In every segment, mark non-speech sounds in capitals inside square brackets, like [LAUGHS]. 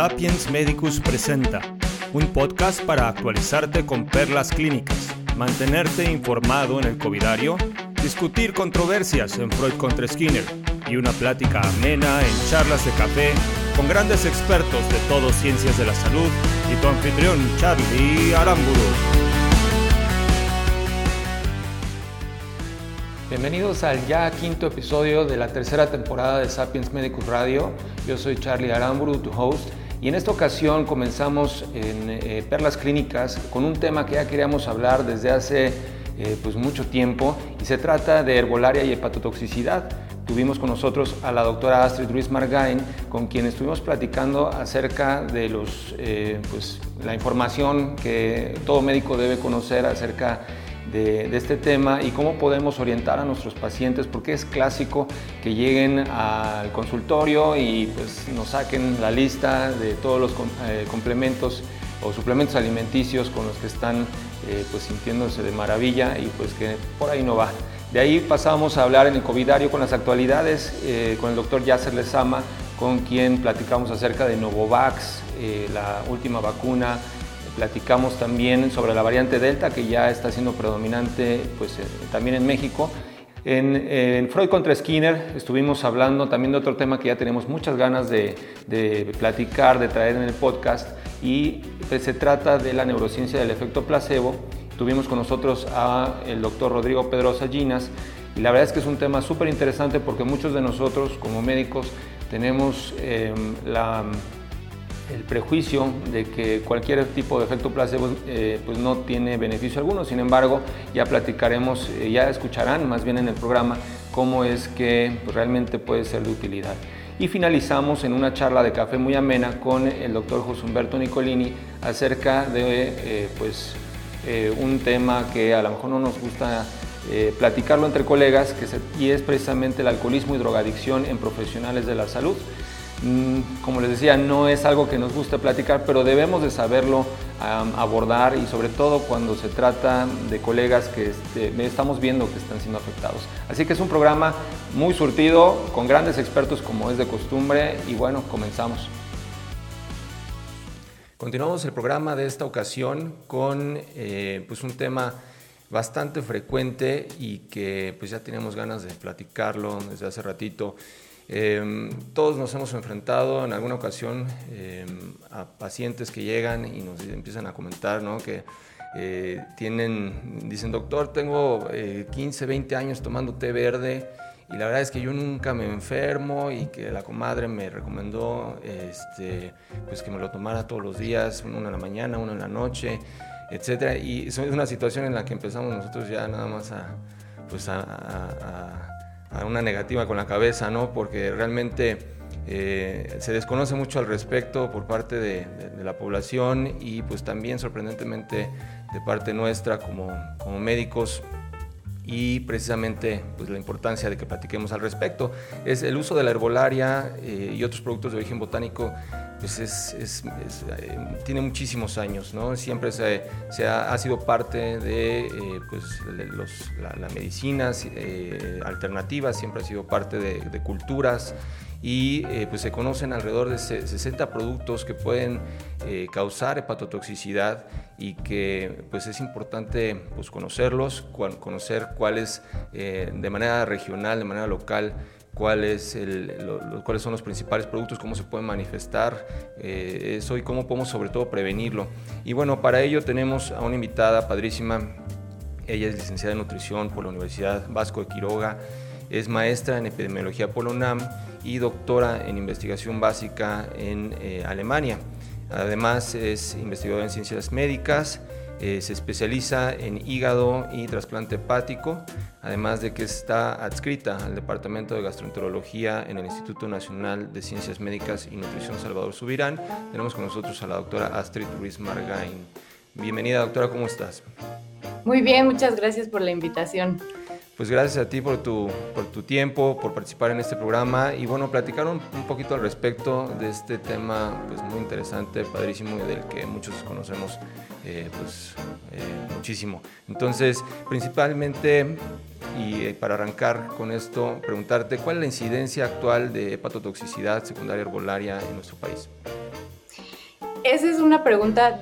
Sapiens Medicus presenta un podcast para actualizarte con perlas clínicas, mantenerte informado en el covidario, discutir controversias en Freud contra Skinner y una plática amena en charlas de café con grandes expertos de todo ciencias de la salud y tu anfitrión Charlie Aramburu. Bienvenidos al ya quinto episodio de la tercera temporada de Sapiens Medicus Radio. Yo soy Charlie Aramburu, tu host, y en esta ocasión comenzamos en eh, Perlas Clínicas con un tema que ya queríamos hablar desde hace eh, pues mucho tiempo y se trata de herbolaria y hepatotoxicidad. Tuvimos con nosotros a la doctora Astrid Ruiz Margain, con quien estuvimos platicando acerca de los, eh, pues, la información que todo médico debe conocer acerca de, este tema y cómo podemos orientar a nuestros pacientes, porque es clásico que lleguen al consultorio y pues, nos saquen la lista de todos los eh, complementos o suplementos alimenticios con los que están eh, pues, sintiéndose de maravilla y pues que por ahí no va. De ahí pasamos a hablar en el covidario con las actualidades, eh, con el doctor Yasser Lezama, con quien platicamos acerca de Novovax, la última vacuna Platicamos también sobre la variante Delta, que ya está siendo predominante pues, eh, también en México. En, Freud contra Skinner estuvimos hablando también de otro tema que ya tenemos muchas ganas de, platicar, de traer en el podcast, y pues, se trata de la neurociencia del efecto placebo. Tuvimos con nosotros al doctor Rodrigo Pedrosa Ginas, y la verdad es que es un tema súper interesante porque muchos de nosotros como médicos tenemos em, la el prejuicio de que cualquier tipo de efecto placebo eh, pues no tiene beneficio alguno. Sin embargo, ya platicaremos, eh, ya escucharán más bien en el programa cómo es que pues, realmente puede ser de utilidad. Y finalizamos en una charla de café muy amena con el doctor José Humberto Nicolini acerca de eh, pues, un tema que a lo mejor no nos gusta platicarlo entre colegas, que y es precisamente el alcoholismo y drogadicción en profesionales de la salud. Mm, como les decía, no es algo que nos guste platicar, pero debemos de saberlo abordar y sobre todo cuando se trata de colegas que este, estamos viendo que están siendo afectados. Así que es un programa muy surtido, con grandes expertos como es de costumbre y bueno, comenzamos. Continuamos el programa de esta ocasión con eh, pues un tema bastante frecuente y que pues ya tenemos ganas de platicarlo desde hace ratito. Em, todos nos hemos enfrentado en alguna ocasión em, a pacientes que llegan y nos empiezan a comentar ¿no? que eh, tienen, dicen, doctor, tengo 15, eh, 20 años tomando té verde y la verdad es que yo nunca me enfermo y que la comadre me recomendó este, pues que me lo tomara todos los días, uno en la mañana, uno en la noche, etc. Y es una situación en la que empezamos nosotros ya nada más a, pues a una negativa con la cabeza, ¿no? Porque realmente eh, se desconoce mucho al respecto por parte de, la población y pues también sorprendentemente de parte nuestra como, como médicos y precisamente pues, la importancia de que platiquemos al respecto. Es el uso de la herbolaria eh, y otros productos de origen botánico pues es, eh, tiene muchísimos años, ¿no? Siempre se, ha, sido parte de eh, pues, los, la, medicina alternativa, siempre ha sido parte de, de culturas y eh, pues se conocen alrededor de 60 productos que pueden eh, causar hepatotoxicidad y que pues es importante pues conocerlos, conocer cuáles eh, de manera regional, de manera local, cuáles, cuáles son los principales productos, cómo se pueden manifestar eso y cómo podemos sobre todo prevenirlo. Y bueno, para ello tenemos a una invitada padrísima, ella es licenciada en nutrición por la Universidad Vasco de Quiroga, es maestra en epidemiología por la y doctora en investigación básica en eh, Alemania. Además es investigadora en ciencias médicas, eh, se especializa en hígado y trasplante hepático, además de que está adscrita al Departamento de Gastroenterología en el Instituto Nacional de Ciencias Médicas y Nutrición Salvador Subirán. Tenemos con nosotros a la doctora Astrid Ruiz Margain. Bienvenida doctora, ¿cómo estás? Muy bien, muchas gracias por la invitación pues gracias a ti por tu, por tu tiempo, por participar en este programa y bueno, platicar un, poquito al respecto de este tema pues muy interesante, padrísimo y del que muchos conocemos eh, pues eh, muchísimo. Entonces, principalmente y eh, para arrancar con esto, preguntarte cuál es la incidencia actual de hepatotoxicidad secundaria herbolaria en nuestro país. esa es una pregunta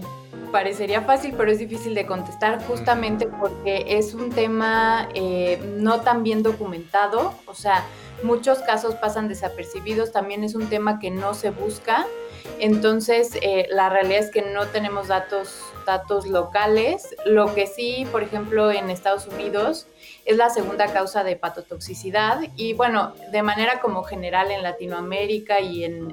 parecería fácil, pero es difícil de contestar justamente porque es un tema eh, no tan bien documentado, o sea, muchos casos pasan desapercibidos, también es un tema que no se busca, entonces eh, la realidad es que no tenemos datos, datos locales, lo que sí, por ejemplo, en Estados Unidos, es la segunda causa de hepatotoxicidad. Y bueno, de manera como general en Latinoamérica y en,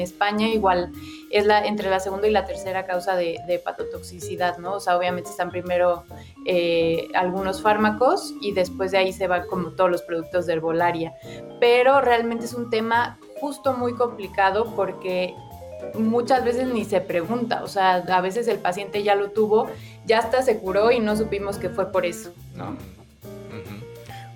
España igual es la, entre la segunda y la tercera causa de, hepatotoxicidad, ¿no? O sea, obviamente están primero eh, algunos fármacos y después de ahí se van como todos los productos de herbolaria, pero realmente es un tema justo muy complicado porque muchas veces ni se pregunta, o sea, a veces el paciente ya lo tuvo, ya hasta se curó y no supimos que fue por eso, ¿no?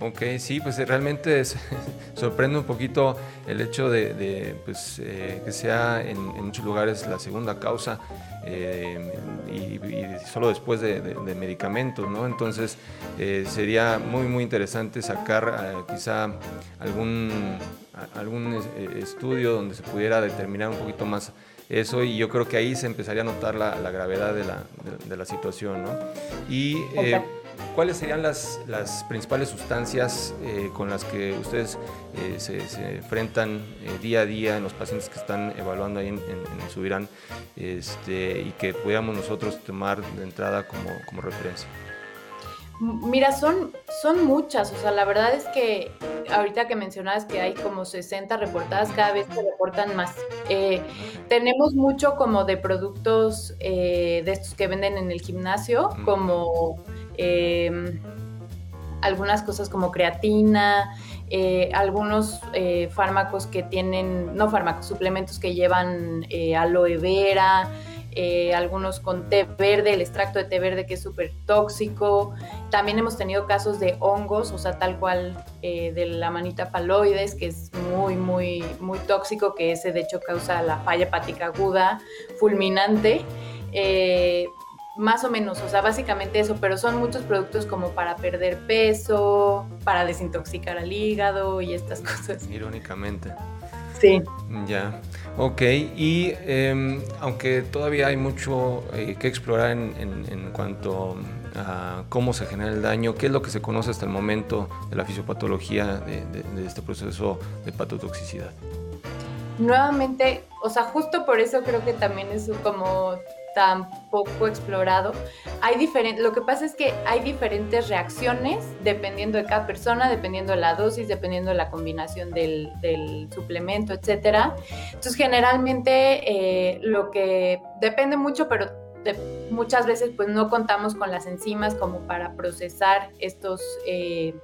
Ok, sí, pues realmente [LAUGHS] sorprende un poquito el hecho de, pues, eh, que sea en, muchos lugares la segunda causa eh, y, solo después de, medicamentos, ¿no? Entonces eh, sería muy, muy interesante sacar quizá algún, algún estudio donde se pudiera determinar un poquito más eso y yo creo que ahí se empezaría a notar la, gravedad de la, de, la, situación, ¿no? Y ¿Cuáles serían las, las principales sustancias eh, con las que ustedes eh, se, enfrentan eh, día a día en los pacientes que están evaluando ahí en, en, Subirán este, y que pudiéramos nosotros tomar de entrada como, como referencia? Mira, son, son muchas, o sea, la verdad es que ahorita que mencionabas que hay como 60 reportadas, cada vez se reportan más. tenemos mucho como de productos de estos que venden en el gimnasio, como Em, algunas cosas como creatina, eh, algunos eh, fármacos que tienen, no fármacos, suplementos que llevan eh, aloe vera, algunos con té verde, el extracto de té verde que es súper tóxico. También hemos tenido casos de hongos, o sea, tal cual de la manita faloides, que es muy, muy, muy tóxico, que ese de hecho causa la falla hepática aguda, fulminante más o menos, o sea, básicamente eso, pero son muchos productos como para perder peso, para desintoxicar al hígado y estas [LAUGHS] cosas. Irónicamente. Sí. Ya, ok, y em, aunque todavía hay mucho eh, que explorar en, cuanto a cómo se genera el daño, ¿qué es lo que se conoce hasta el momento de la fisiopatología de, de este proceso de patotoxicidad? Nuevamente, o sea, justo por eso creo que también es como tan poco explorado. Hay diferentes, lo que pasa es que hay diferentes reacciones dependiendo de cada persona, dependiendo de la dosis, dependiendo de la combinación del, suplemento, etcétera. Entonces, generalmente eh, lo que depende mucho, pero muchas veces pues no contamos con las enzimas como para procesar estos, eh,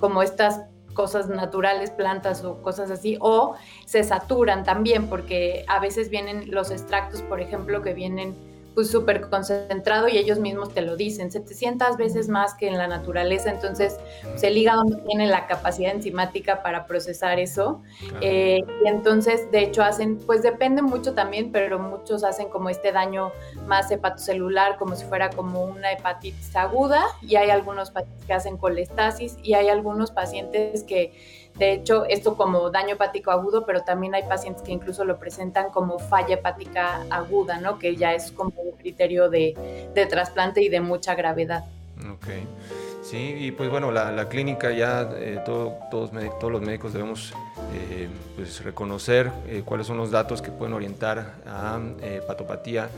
como estas cosas naturales, plantas o cosas así, o se saturan también porque a veces vienen los extractos, por ejemplo, que vienen pues súper concentrado y ellos mismos te lo dicen, 700 veces más que en la naturaleza, entonces pues, el hígado no tiene la capacidad enzimática para procesar eso eh, y entonces de hecho hacen, pues depende mucho también, pero muchos hacen como este daño más hepatocelular, como si fuera como una hepatitis aguda y hay algunos pacientes que hacen colestasis y hay algunos pacientes que de hecho, esto como daño hepático agudo, pero también hay pacientes que incluso lo presentan como falla hepática aguda, ¿no? Que ya es como un criterio de, trasplante y de mucha gravedad. Ok. Sí, y pues bueno, la, clínica ya eh, todos, todos los médicos debemos eh, pues reconocer eh, cuáles son los datos que pueden orientar a patopatía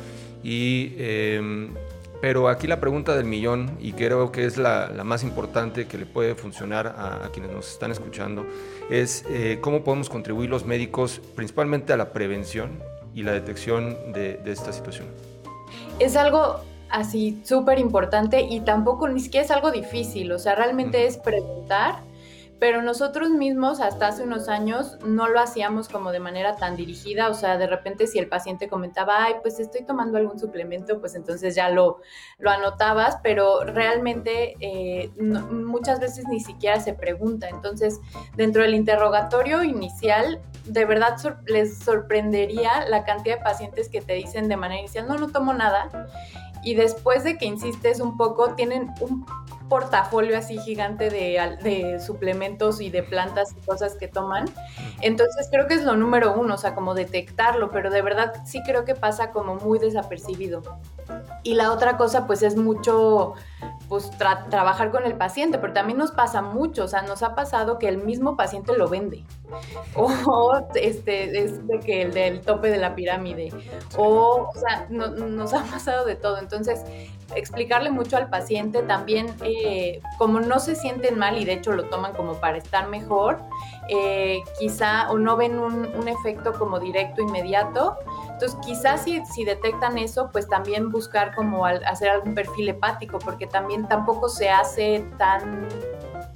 y em, pero aquí la pregunta del millón, y creo que es la, más importante que le puede funcionar a, quienes nos están escuchando, es eh, cómo podemos contribuir los médicos principalmente a la prevención y la detección de, esta situación. Es algo así súper importante y tampoco ni siquiera es algo difícil, o sea, realmente es preguntar pero nosotros mismos hasta hace unos años no lo hacíamos como de manera tan dirigida, o sea, de repente si el paciente comentaba, ay, pues estoy tomando algún suplemento, pues entonces ya lo, lo anotabas, pero realmente eh, muchas veces ni siquiera se pregunta. Entonces, dentro del interrogatorio inicial, de verdad les sorprendería la cantidad de pacientes que te dicen de manera inicial, no, no tomo nada. Y después de que insistes un poco, tienen un portafolio así gigante de, de, suplementos y de plantas y cosas que toman. Entonces creo que es lo número uno, o sea, como detectarlo, pero de verdad sí creo que pasa como muy desapercibido. Y la otra cosa pues es mucho pues trabajar con el paciente, pero también nos pasa mucho, o sea, nos ha pasado que el mismo paciente lo vende, o este, es de que el del tope de la pirámide, o, o sea, nos ha pasado de todo, entonces explicarle mucho al paciente también, eh, como no se sienten mal y de hecho lo toman como para estar mejor, eh, quizá o no ven un, un efecto como directo, inmediato, entonces, quizás si, si detectan eso, pues también buscar como hacer algún perfil hepático, porque también tampoco se hace tan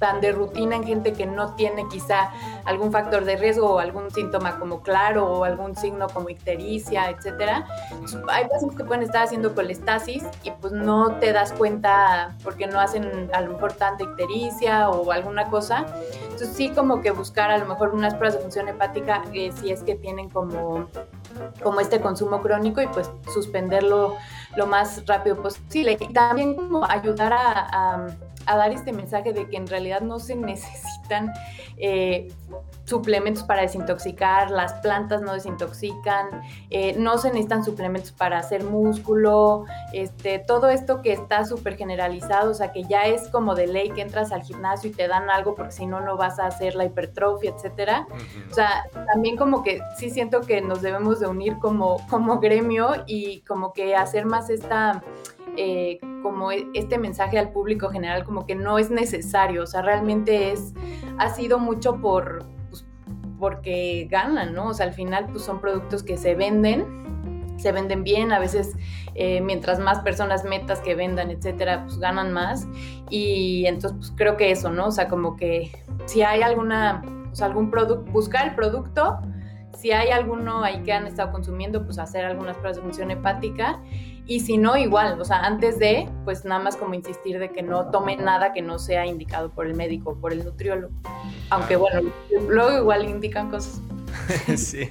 tan de rutina en gente que no tiene quizá algún factor de riesgo o algún síntoma como claro o algún signo como ictericia, etcétera. Hay pacientes que pueden estar haciendo colestasis y pues no te das cuenta porque no hacen a lo mejor tanta ictericia o alguna cosa. Entonces sí como que buscar a lo mejor unas pruebas de función hepática eh, si es que tienen como como este consumo crónico y pues suspenderlo lo más rápido posible. Y también como ayudar a, a dar este mensaje de que en realidad no se necesitan eh, suplementos para desintoxicar, las plantas no desintoxican, eh, no se necesitan suplementos para hacer músculo, este, todo esto que está súper generalizado, o sea que ya es como de ley que entras al gimnasio y te dan algo porque si no, no vas a hacer la hipertrofia, etcétera. O sea, también como que sí siento que nos debemos de unir como, como gremio y como que hacer más esta eh, como e, este mensaje al público general como que no es necesario, o sea, realmente es, ha sido mucho por, pues, porque ganan, ¿no? O sea, al final pues son productos que se venden, se venden bien, a veces eh, mientras más personas metas que vendan, etcétera, pues ganan más. Y entonces, pues creo que eso, ¿no? O sea, como que si hay alguna, o sea, algún producto, buscar el producto, si hay alguno ahí que han estado consumiendo, pues hacer algunas pruebas de función hepática y si no, igual, o sea, antes de, pues nada más como insistir de que no tome nada que no sea indicado por el médico o por el nutriólogo. Aunque bueno, luego igual indican cosas. [LAUGHS] sí.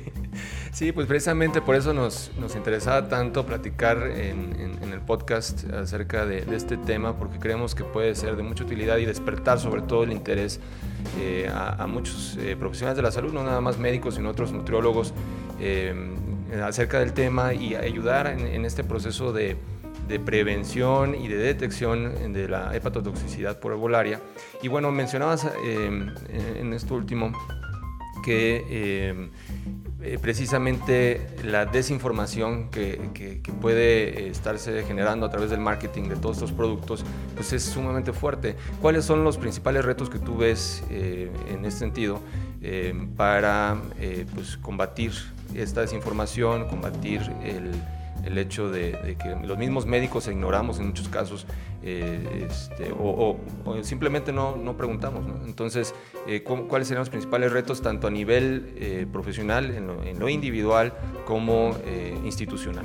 Sí, pues precisamente por eso nos, nos interesaba tanto platicar en, en, el podcast acerca de, de, este tema, porque creemos que puede ser de mucha utilidad y despertar sobre todo el interés eh, a, muchos eh, profesionales de la salud, no nada más médicos, sino otros nutriólogos, eh, acerca del tema y ayudar en, este proceso de, prevención y de detección de la hepatotoxicidad por herbolaria. Y bueno, mencionabas en esto último que eh, precisamente la desinformación que, puede estarse generando a través del marketing de todos estos productos, pues es sumamente fuerte. ¿Cuáles son los principales retos que tú ves eh, en este sentido eh, para pues, combatir esta desinformación, combatir el el hecho de, que los mismos médicos ignoramos en muchos casos eh, este, o, simplemente no, no preguntamos. Entonces, eh, ¿cuáles serían los principales retos tanto a nivel eh, profesional, en lo, individual, como institucional?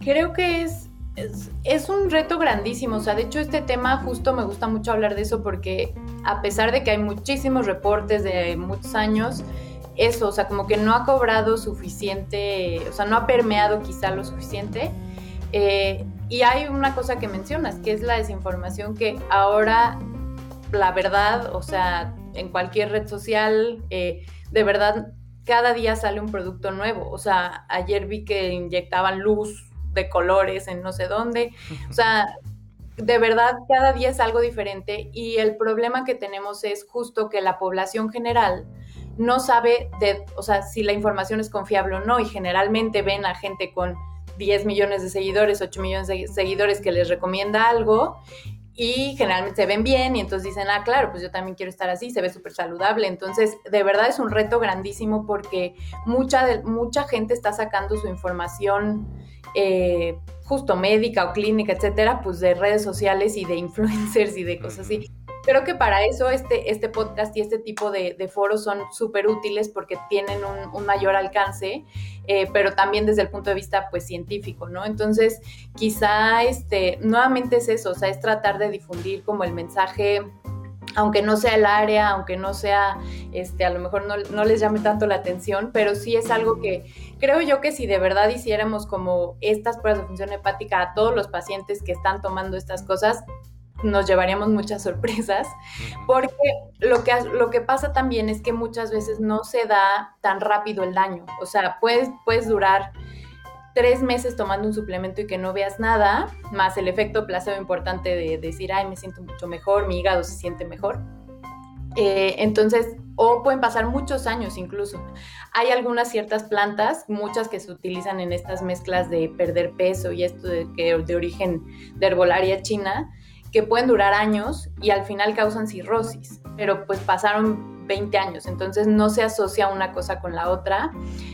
Creo que es, es, es, un reto grandísimo. O sea, de hecho, este tema justo me gusta mucho hablar de eso porque a pesar de que hay muchísimos reportes de muchos años, eso, o sea, como que no ha cobrado suficiente, o sea, no ha permeado quizá lo suficiente. Eh, y hay una cosa que mencionas, que es la desinformación que ahora, la verdad, o sea, en cualquier red social, eh, de verdad, cada día sale un producto nuevo. O sea, ayer vi que inyectaban luz de colores en no sé dónde. O sea, de verdad, cada día es algo diferente y el problema que tenemos es justo que la población general no sabe de, o sea, si la información es confiable o no y generalmente ven a gente con 10 millones de seguidores, 8 millones de seguidores que les recomienda algo y generalmente se ven bien y entonces dicen, ah, claro, pues yo también quiero estar así, se ve súper saludable. Entonces, de verdad es un reto grandísimo porque mucha, de, mucha gente está sacando su información eh, justo médica o clínica, etcétera, pues de redes sociales y de [LAUGHS] influencers y de cosas así creo que para eso este, este podcast y este tipo de, foros son súper útiles porque tienen un, mayor alcance, eh, pero también desde el punto de vista pues científico, ¿no? Entonces, quizá este, nuevamente es eso, o sea, es tratar de difundir como el mensaje aunque no sea el área, aunque no sea, este, a lo mejor no, no, les llame tanto la atención, pero sí es algo que creo yo que si de verdad hiciéramos como estas pruebas de función hepática a todos los pacientes que están tomando estas cosas, nos llevaríamos muchas [LAUGHS] sorpresas, porque lo que, lo que pasa también es que muchas veces no se da tan rápido el daño. O sea, puedes, puedes durar tres meses tomando un suplemento y que no veas nada, más el efecto placebo importante de decir, ay, me siento mucho mejor, mi hígado se siente mejor. Eh, entonces, o pueden pasar muchos años incluso. Hay algunas ciertas plantas, muchas que se utilizan en estas mezclas de perder peso y esto de, de origen de herbolaria china, que pueden durar años y al final causan cirrosis, pero pues pasaron 20 años, entonces no se asocia una cosa con la otra.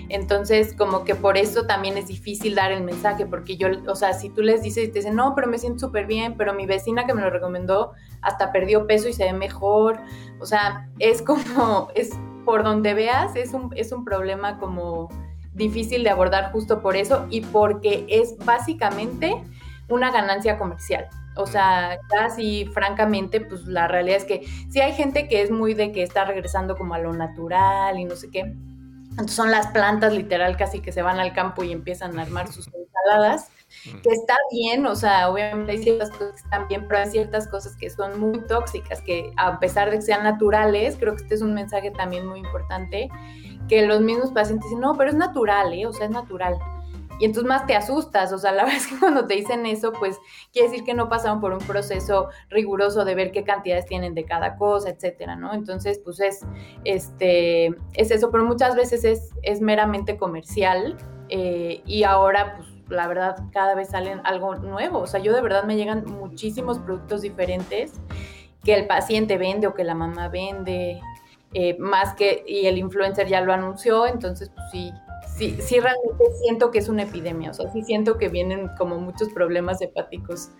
Entonces, como que por eso también es difícil dar el mensaje, porque yo, o sea, si tú les dices y te dicen, no, pero me siento súper bien, pero mi vecina que me lo recomendó hasta perdió peso y se ve mejor, o sea, es como, es por donde veas, es un, es un problema como difícil de abordar justo por eso y porque es básicamente una ganancia comercial. O sea, casi francamente, pues la realidad es que sí hay gente que es muy de que está regresando como a lo natural y no sé qué. Entonces son las plantas literal casi que se van al campo y empiezan a armar sus ensaladas, que está bien, o sea, obviamente hay ciertas cosas que están bien, pero hay ciertas cosas que son muy tóxicas, que a pesar de que sean naturales, creo que este es un mensaje también muy importante, que los mismos pacientes dicen, no, pero es natural, ¿eh? O sea, es natural y entonces más te asustas, o sea, la [LAUGHS] verdad es que cuando te dicen eso, pues quiere decir que no pasaron por un proceso riguroso de ver qué cantidades tienen de cada cosa, etcétera, ¿no? Entonces, pues es, este, es eso, pero muchas veces es, es meramente comercial eh, y ahora, pues la verdad, cada vez salen algo nuevo, o sea, yo de verdad me llegan muchísimos productos diferentes que el paciente vende o que la mamá vende, eh, más que, y el influencer ya lo anunció, entonces, pues sí, sí, sí realmente siento que es una epidemia, o sea, sí siento que vienen como muchos problemas hepáticos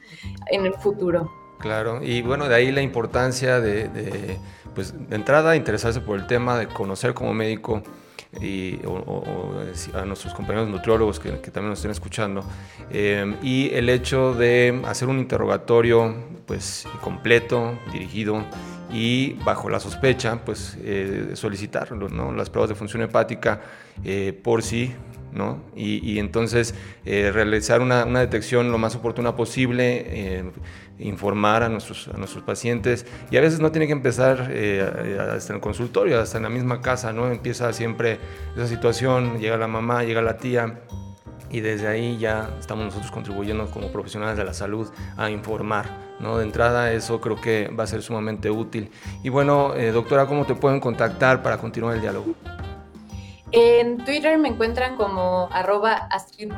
en el futuro. Claro, y bueno, de ahí la importancia de, pues, de entrada, interesarse por el tema, de conocer como médico y, a nuestros compañeros nutriólogos que, también nos estén escuchando, eh, y el hecho de hacer un interrogatorio pues, completo, dirigido, y bajo la sospecha, pues eh, solicitar ¿no? las pruebas de función hepática eh, por sí, ¿no? Y, entonces eh, realizar una, detección lo más oportuna posible, informar a nuestros, a nuestros pacientes y a veces no tiene que empezar hasta en el consultorio, hasta en la misma casa, ¿no? Empieza siempre esa situación, llega la mamá, llega la tía y desde ahí ya estamos nosotros contribuyendo como profesionales de la salud a informar ¿no? De entrada eso creo que va a ser sumamente útil. Y bueno, eh, doctora, ¿cómo te pueden contactar para continuar el diálogo? En Twitter me encuentran como arroba Astrid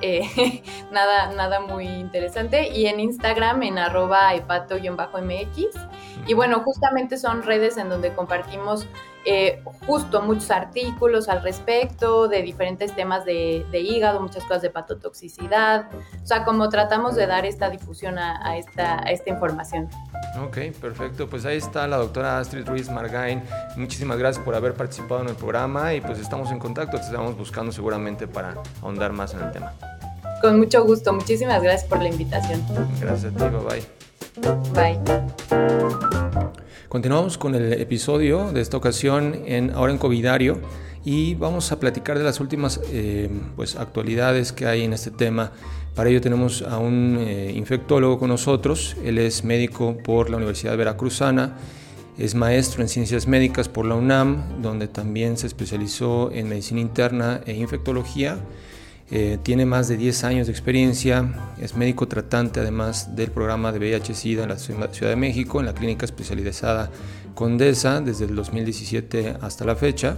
eh, [LAUGHS] nada, nada muy interesante, y en Instagram en arroba hepato-mx. Y bueno, justamente son redes en donde compartimos eh, justo muchos artículos al respecto de diferentes temas de, hígado, muchas cosas de patotoxicidad, o sea, como tratamos de dar esta difusión a, esta, esta información. Ok, perfecto. Pues ahí está la doctora Astrid Ruiz Margain. Muchísimas gracias por haber participado en el programa y pues estamos en contacto, te estamos buscando seguramente para ahondar más en el tema. Con mucho gusto, muchísimas gracias por la invitación. Gracias a ti, bye bye. Bye. Continuamos con el episodio de esta ocasión en ahora en Covidario y vamos a platicar de las últimas eh, pues, actualidades que hay en este tema. Para ello tenemos a un eh, infectólogo con nosotros, él es médico por la Universidad Veracruzana, es maestro en ciencias médicas por la UNAM, donde también se especializó en medicina interna e infectología eh, tiene más de 10 años de experiencia, es médico tratante además del programa de VIH-Sida en la Ciudad de México, en la clínica especializada Condesa desde el 2017 hasta la fecha.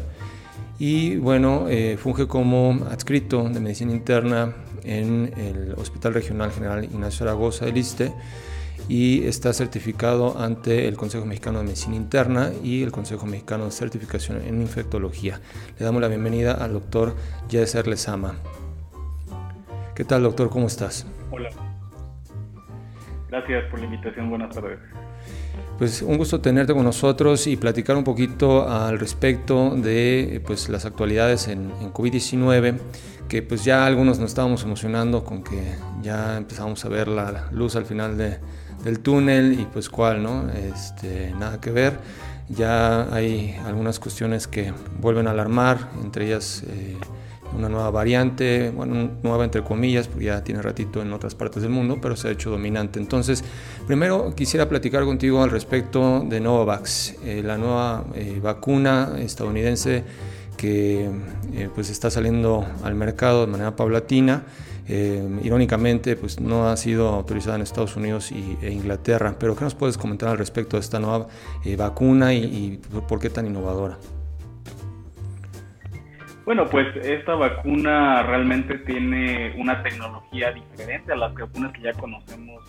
Y bueno, eh, funge como adscrito de medicina interna en el Hospital Regional General Ignacio Zaragoza del ISTE y está certificado ante el Consejo Mexicano de Medicina Interna y el Consejo Mexicano de Certificación en Infectología. Le damos la bienvenida al doctor Yeser Lezama. ¿Qué tal, doctor? ¿Cómo estás? Hola. Gracias por la invitación. Buenas tardes. Pues un gusto tenerte con nosotros y platicar un poquito al respecto de pues, las actualidades en, COVID-19, que pues ya algunos nos estábamos emocionando con que ya empezamos a ver la luz al final de, del túnel y pues cuál, ¿no? Este, nada que ver. Ya hay algunas cuestiones que vuelven a alarmar, entre ellas... Eh, una nueva variante, bueno, nueva entre comillas, porque ya tiene ratito en otras partes del mundo, pero se ha hecho dominante. Entonces, primero quisiera platicar contigo al respecto de Novavax, eh, la nueva eh, vacuna estadounidense que eh, pues está saliendo al mercado de manera paulatina. irónicamente, pues no ha sido autorizada en Estados Unidos y, e Inglaterra, pero ¿qué nos puedes comentar al respecto de esta nueva vacuna y, y por qué tan innovadora? Bueno, pues esta vacuna realmente tiene una tecnología diferente a las vacunas que ya conocemos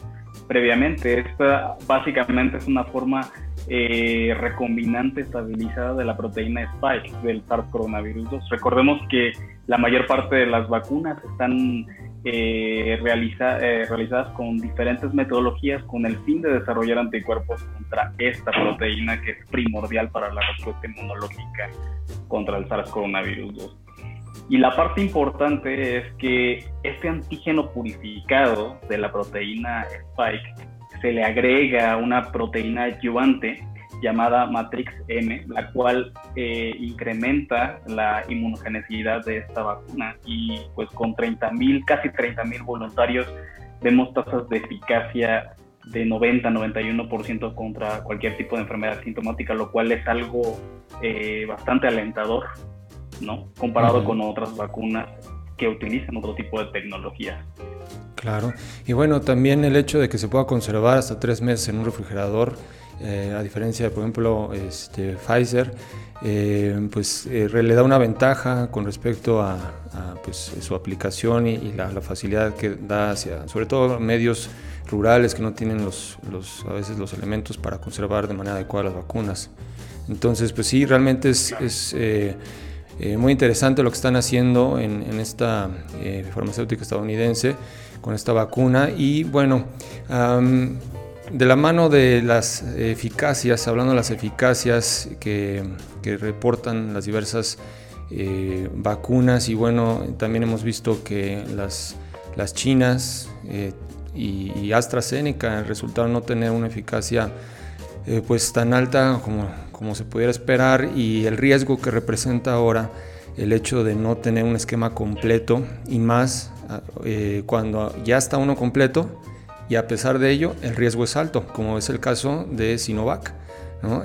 previamente. Esta básicamente es una forma eh, recombinante estabilizada de la proteína Spike del SARS coronavirus 2. Recordemos que la mayor parte de las vacunas están eh, eh, realizadas con diferentes metodologías con el fin de desarrollar anticuerpos contra esta proteína que es primordial para la respuesta inmunológica contra el SARS coronavirus 2. Y la parte importante es que este antígeno purificado de la proteína Spike se le agrega una proteína ayudante llamada Matrix M, la cual eh, incrementa la inmunogenicidad de esta vacuna y pues con 30.000, casi 30.000 voluntarios vemos tasas de eficacia de 90-91% contra cualquier tipo de enfermedad sintomática, lo cual es algo eh, bastante alentador, ¿no? Comparado con otras vacunas que utilizan otro tipo de tecnologías. Claro, y bueno, también el hecho de que se pueda conservar hasta tres meses en un refrigerador, eh, a diferencia de, por ejemplo, este, Pfizer, eh, pues le da una ventaja con respecto a, pues, su aplicación y, la, la, facilidad que da hacia, sobre todo medios rurales que no tienen los, los, a veces los elementos para conservar de manera adecuada las vacunas. Entonces, pues sí, realmente es, es eh, eh, muy interesante lo que están haciendo en, en esta eh, farmacéutica estadounidense con esta vacuna. Y bueno, de la mano de las eficacias, hablando de las eficacias que, reportan las diversas vacunas, y bueno, también hemos visto que las, chinas y, AstraZeneca resultaron no tener una eficacia eh, pues tan alta como, como se pudiera esperar y el riesgo que representa ahora el hecho de no tener un esquema completo y más eh, cuando ya está uno completo y a pesar de ello el riesgo es alto, como es el caso de Sinovac,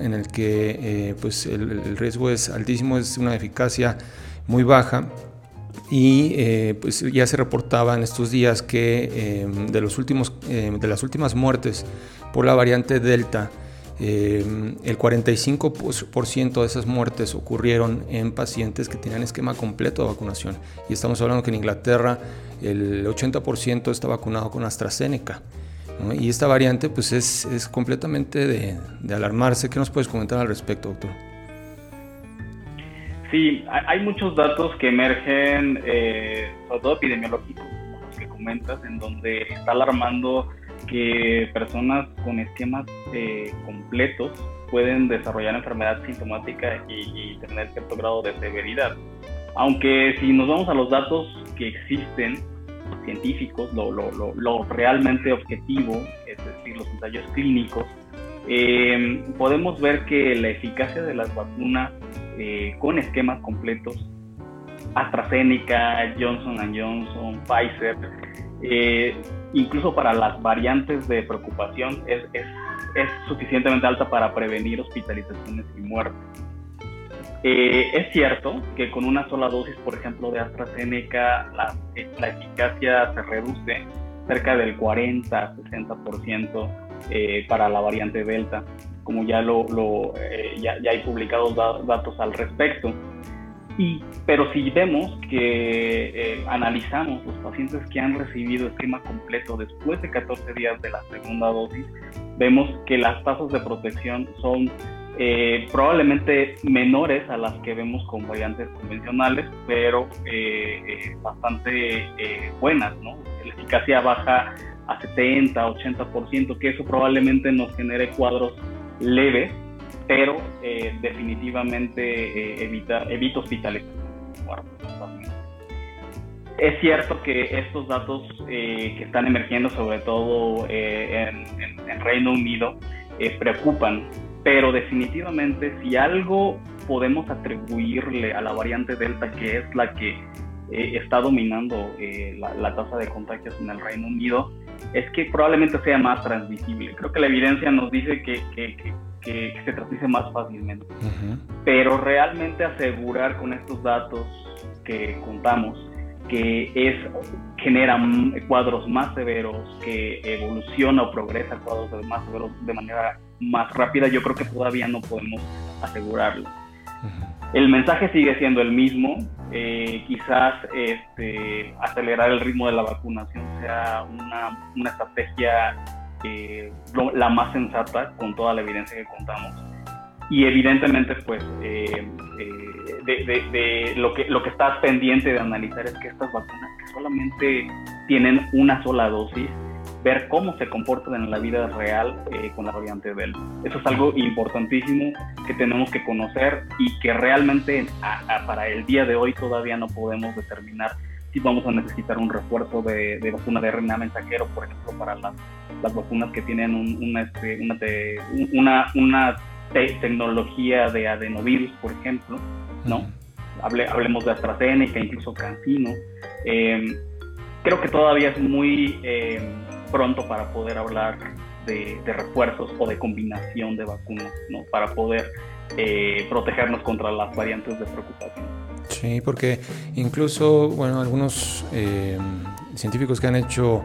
en el que eh, pues el, riesgo es altísimo, es una eficacia muy baja y eh, pues ya se reportaba en estos días que em, de, los últimos, de las últimas muertes por la variante Delta, em, el 45% de esas muertes ocurrieron en pacientes que tenían esquema completo de vacunación. Y estamos hablando que en Inglaterra el 80% está vacunado con AstraZeneca. Y esta variante pues es, es completamente de, de alarmarse. ¿Qué nos puedes comentar al respecto, doctor? Sí, hay muchos datos que emergen, eh, sobre todo epidemiológicos, como los que comentas, en donde está alarmando que personas con esquemas eh, completos pueden desarrollar enfermedad sintomática y, tener cierto grado de severidad. Aunque si nos vamos a los datos que existen, científicos, lo, lo, lo, realmente objetivo, es decir, los ensayos clínicos, eh, podemos ver que la eficacia de las vacunas eh, con esquemas completos, AstraZeneca, Johnson Johnson, Pfizer, eh, incluso para las variantes de preocupación es, es, es, suficientemente alta para prevenir hospitalizaciones y muertes. Eh, es cierto que con una sola dosis, por ejemplo, de AstraZeneca, la, la eficacia se reduce cerca del 40-60% eh, para la variante Delta como ya, lo, eh, ya, hay publicados datos al respecto. Y, pero si vemos que eh, analizamos los pacientes que han recibido esquema completo después de 14 días de la segunda dosis, vemos que las tasas de protección son eh, probablemente menores a las que vemos con variantes convencionales, pero bastante buenas, ¿no? La eficacia baja a 70, 80%, que eso probablemente nos genere cuadros leve, pero eh, definitivamente eh, evita, evita hospitalización. es cierto que estos datos eh, que están emergiendo, sobre todo en, en, Reino Unido, preocupan, pero definitivamente si algo podemos atribuirle a la variante Delta, que es la que está dominando la, tasa de contagios en el Reino Unido, es que probablemente sea más transmisible. Creo que la evidencia nos dice que, que, se transmite más fácilmente. Pero realmente asegurar con estos datos que contamos que es genera cuadros más severos, que evoluciona o progresa cuadros más severos de manera más rápida, yo creo que todavía no podemos asegurarlo. El mensaje sigue siendo el mismo, eh, quizás este, acelerar el ritmo de la vacunación sea una, una estrategia eh, la más sensata con toda la evidencia que contamos. Y evidentemente, pues, eh, de, lo, que, lo que estás pendiente de analizar es que estas vacunas que solamente tienen una sola dosis, ver cómo se comportan en la vida real eh, con la variante Delta. Eso es algo importantísimo que tenemos que conocer y que realmente para el día de hoy todavía no podemos determinar si vamos a necesitar un refuerzo de, vacuna de RNA mensajero, por ejemplo, para las, las vacunas que tienen una, este, una, una, una tecnología de adenovirus, por ejemplo, ¿no? hablemos de AstraZeneca, incluso CanSino. Eh, creo que todavía es muy eh, pronto para poder hablar de, refuerzos o de combinación de vacunas, ¿no? Para poder eh, protegernos contra las variantes de preocupación. Sí, porque incluso, bueno, algunos científicos que han hecho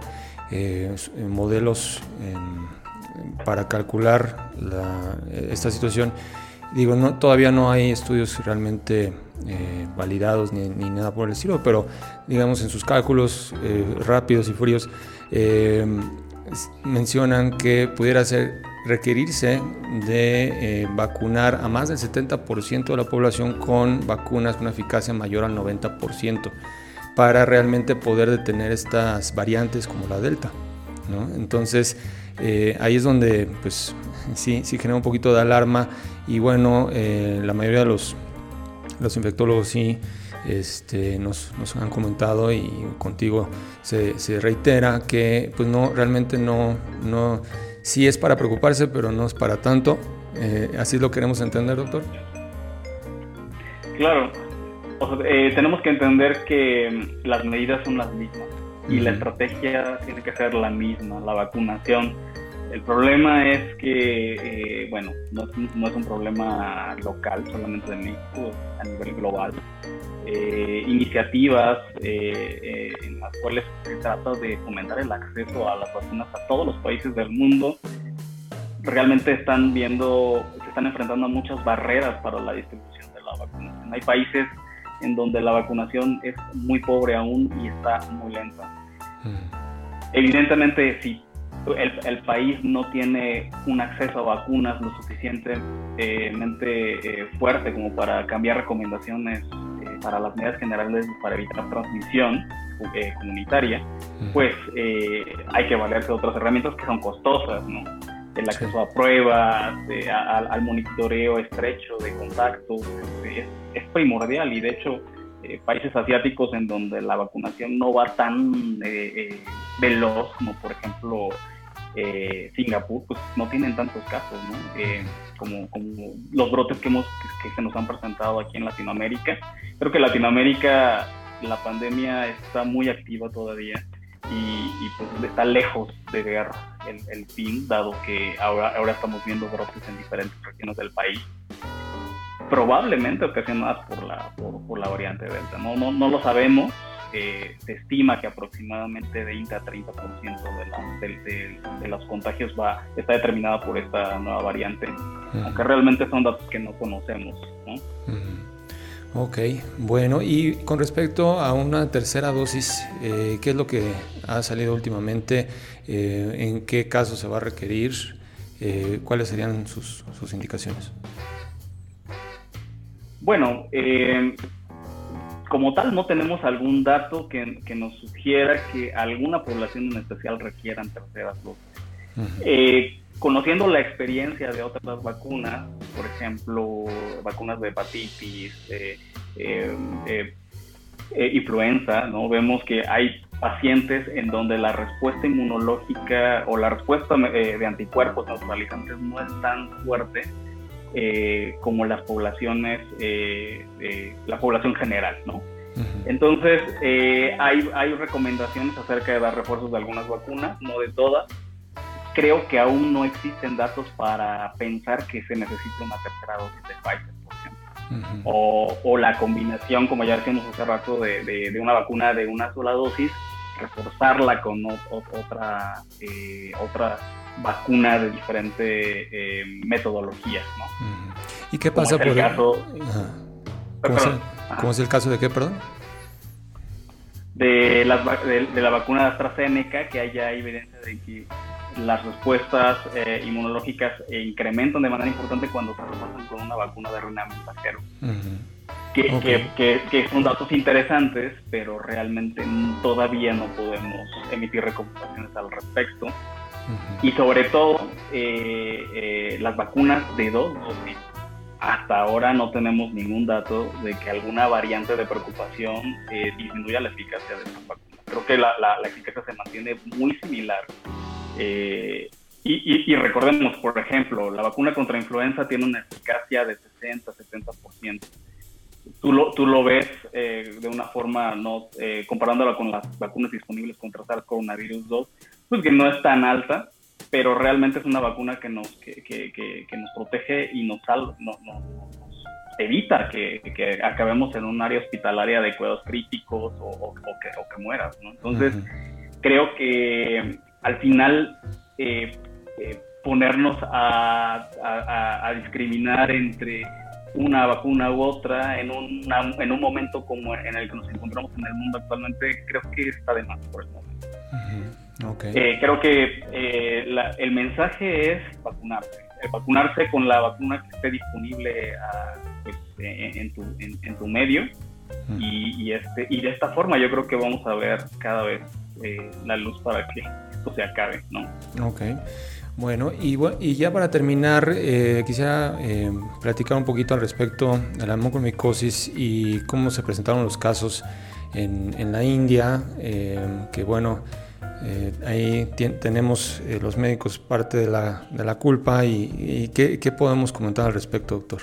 modelos para calcular esta situación Digo, no, todavía no hay estudios realmente eh, validados ni, nada por el estilo, pero digamos en sus cálculos eh, rápidos y fríos eh, mencionan que pudiera ser requerirse de vacunar a más del 70% de la población con vacunas con eficacia mayor al 90% para realmente poder detener estas variantes como la Delta. Entonces, ahí es donde pues, sí, sí genera un poquito de alarma y bueno, eh, la mayoría de los, los infectólogos sí este, nos, nos, han comentado y contigo se, se, reitera que pues no, realmente no, no, sí es para preocuparse, pero no es para tanto. Eh, ¿Así lo queremos entender, doctor? Claro, eh, tenemos que entender que las medidas son las mismas y la estrategia tiene que ser la misma, la vacunación el problema es que, eh, bueno, no, es un problema local solamente de México, a nivel global. Eh, iniciativas eh, en las cuales se trata de fomentar el acceso a las vacunas a todos los países del mundo, realmente están viendo, se están enfrentando a muchas barreras para la distribución de la vacunación. Hay países en donde la vacunación es muy pobre aún y está muy lenta. Mm. Evidentemente, si el, país no tiene un acceso a vacunas lo suficientemente eh, fuerte como para cambiar recomendaciones eh, para las medidas generales para evitar transmisión eh, comunitaria, pues hay que valerse de otras herramientas que son costosas, ¿no? El acceso a pruebas, al, monitoreo estrecho de contactos, es, es primordial y de hecho países asiáticos en donde la vacunación no va tan veloz como por ejemplo eh, Singapur, pues no tienen tantos casos, ¿no? Eh, como, los brotes que, hemos, que, se nos han presentado aquí en Latinoamérica. Creo que Latinoamérica la pandemia está muy activa todavía y, pues está lejos de ver el, fin, dado que ahora, ahora estamos viendo brotes en diferentes regiones del país probablemente ocasionadas por la, por, la variante Delta. No, no, no lo sabemos, se estima que aproximadamente 20 a 30% de, de, los contagios va, está determinada por esta nueva variante, aunque realmente son datos que no conocemos. Ok, bueno, y con respecto a una tercera dosis, eh, ¿qué es lo que ha salido últimamente? Eh, ¿En qué caso se va a requerir? Eh, ¿Cuáles serían sus, sus indicaciones? Bueno, eh, como tal no tenemos algún dato que, nos sugiera que alguna población en especial requieran terceras dosis. Eh, conociendo la experiencia de otras vacunas, por ejemplo, vacunas de hepatitis, eh, eh, influenza, ¿no? vemos que hay pacientes en donde la respuesta inmunológica o la respuesta de anticuerpos neutralizantes no es tan fuerte eh, como las poblaciones, eh, la población general, ¿no? Entonces, eh, hay, hay recomendaciones acerca de dar refuerzos de algunas vacunas, no de todas. Creo que aún no existen datos para pensar que se necesita una tercera dosis de Pfizer, por ejemplo. o, o, la combinación, como ya decíamos hace rato, de, de, una vacuna de una sola dosis, reforzarla con otra, eh, otra vacuna de diferente eh, metodología. ¿no? ¿Y qué pasa por el caso? ¿Cómo, es el, caso de qué, perdón? De la, de, la vacuna de AstraZeneca, que haya evidencia de que las respuestas eh, inmunológicas incrementan de manera importante cuando se refuerzan con una vacuna de RNA mensajero. que, que, que, son datos interesantes, pero realmente todavía no podemos emitir recomendaciones al respecto. Y sobre todo, eh, eh, las vacunas de dos dosis hasta ahora no tenemos ningún dato de que alguna variante de preocupación eh, disminuya la eficacia de estas vacunas. Creo que la, la, eficacia se mantiene muy similar. Eh, y, y, recordemos, por ejemplo, la vacuna contra influenza tiene una eficacia de 60-70%. Tú lo, tú lo ves eh, de una forma, no comparándola con las vacunas disponibles contra SARS coronavirus 2, pues [LAUGHS] que no es tan alta, pero realmente es una vacuna que nos, que, que, que, nos protege y nos, salva, nos evita que, acabemos en un área hospitalaria de cuidados críticos o, que, o que, mueras. ¿no? Entonces, creo que al final eh, eh, ponernos a, a, discriminar entre una vacuna u otra en, una, en un momento como en el que nos encontramos en el mundo actualmente, creo que está de más por el momento. Eh, creo que eh, el mensaje es vacunarse, eh, vacunarse con la vacuna que esté disponible ah, pues, en, tu, en, tu, medio y, este, y de esta forma yo creo que vamos a ver cada vez la luz para que esto se acabe, ¿no? Ok. Bueno, y, y ya para terminar, quisiera platicar un poquito al respecto de la mucormicosis y cómo se presentaron los casos en, en la India, que bueno, eh, ahí tenemos eh, los médicos parte de la, de la culpa y, ¿qué, podemos comentar al respecto, doctor.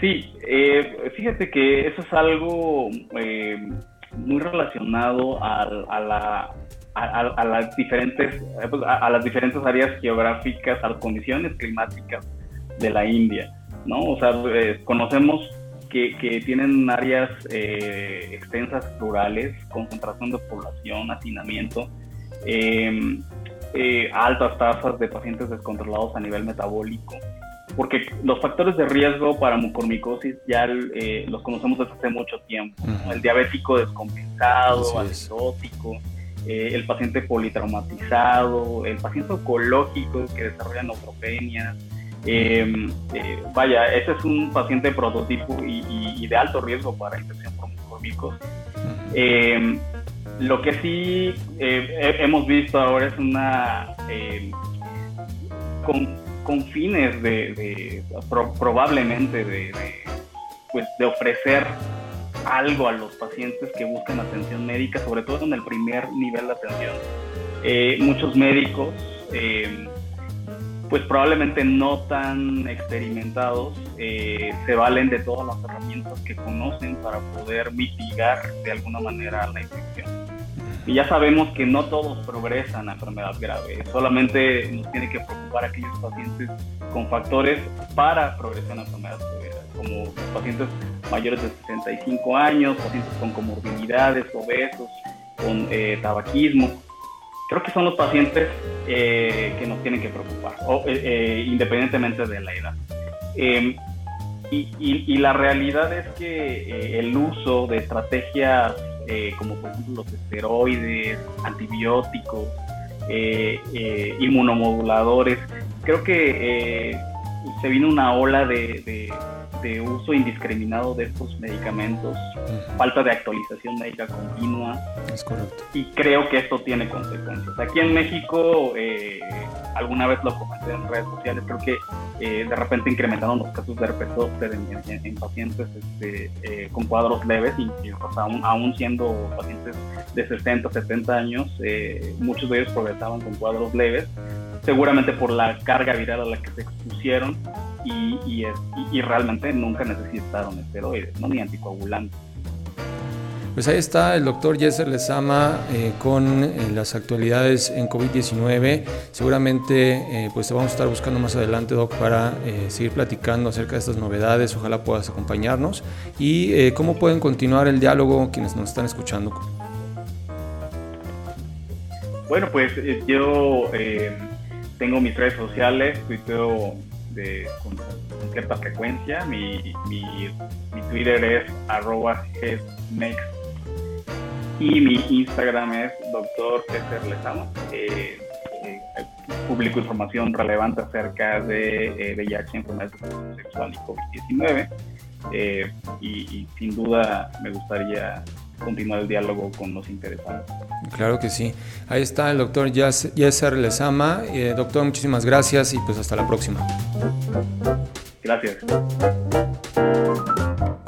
Sí, eh, fíjate que eso es algo muy relacionado a, la, a, las diferentes pues, a, las diferentes áreas geográficas, a las condiciones climáticas de la India, ¿no? O sea, conocemos que, tienen áreas eh, extensas rurales, concentración de población, hacinamiento, em, eh, altas tasas de pacientes descontrolados a nivel metabólico, porque los factores de riesgo para mucormicosis ya eh, los conocemos desde hace mucho tiempo, el diabético descompensado, anexótico, el paciente politraumatizado, el paciente oncológico que desarrolla neutropenia, Em, eh, vaya, ese es un paciente prototipo y, de alto riesgo para infección por. Em, lo que sí eh, hemos visto ahora es una em, con, fines de, probablemente de, pues de ofrecer algo a los pacientes que buscan atención médica, sobre todo en el primer nivel de atención. Eh, muchos médicos pues probablemente no tan experimentados, eh, se valen de todas las herramientas que conocen para poder mitigar de alguna manera la infección. Y ya sabemos que no todos progresan a enfermedad grave, solamente nos tiene que preocupar aquellos pacientes con factores para progresión a enfermedad severa, como pacientes mayores de 65 años, pacientes con comorbilidades, obesos, con eh, tabaquismo, creo que son los pacientes eh, que nos tienen que preocupar, eh, eh, independientemente de la edad. Em, y, la realidad es que el uso de estrategias como por ejemplo los esteroides, antibióticos, inmunomoduladores, creo que se vino una ola de de uso indiscriminado de estos medicamentos, falta de actualización médica continua. Es correcto. Y creo que esto tiene consecuencias. Aquí en México, eh, alguna vez lo comenté en redes sociales, creo que eh, de repente incrementaron los casos de herpes zóster en, pacientes este, eh, con cuadros leves, y, aún, aún, siendo pacientes de 60, 70 años, muchos de ellos progresaban con cuadros leves, seguramente por la carga viral a la que se expusieron y, y, realmente nunca necesitaron esteroides, ¿no? ni anticoagulantes. Pues ahí está el doctor Yeser Lezama eh, con eh, las actualidades en COVID-19. Seguramente eh, pues te vamos a estar buscando más adelante, Doc, para seguir platicando acerca de estas novedades. Ojalá puedas acompañarnos. Y cómo pueden continuar el diálogo quienes nos están escuchando. Bueno, pues yo tengo mis redes sociales, tuiteo de, con, cierta frecuencia. Mi, Twitter es arroba y mi Instagram es doctor Lezama. Eh, eh, publico información relevante acerca de eh, VIH, enfermedad sexual y COVID-19. Eh, y, sin duda me gustaría continuar el diálogo con los interesados. Claro que sí. Ahí está el doctor Yesser Lezama. doctor, muchísimas gracias y pues hasta la próxima. Gracias.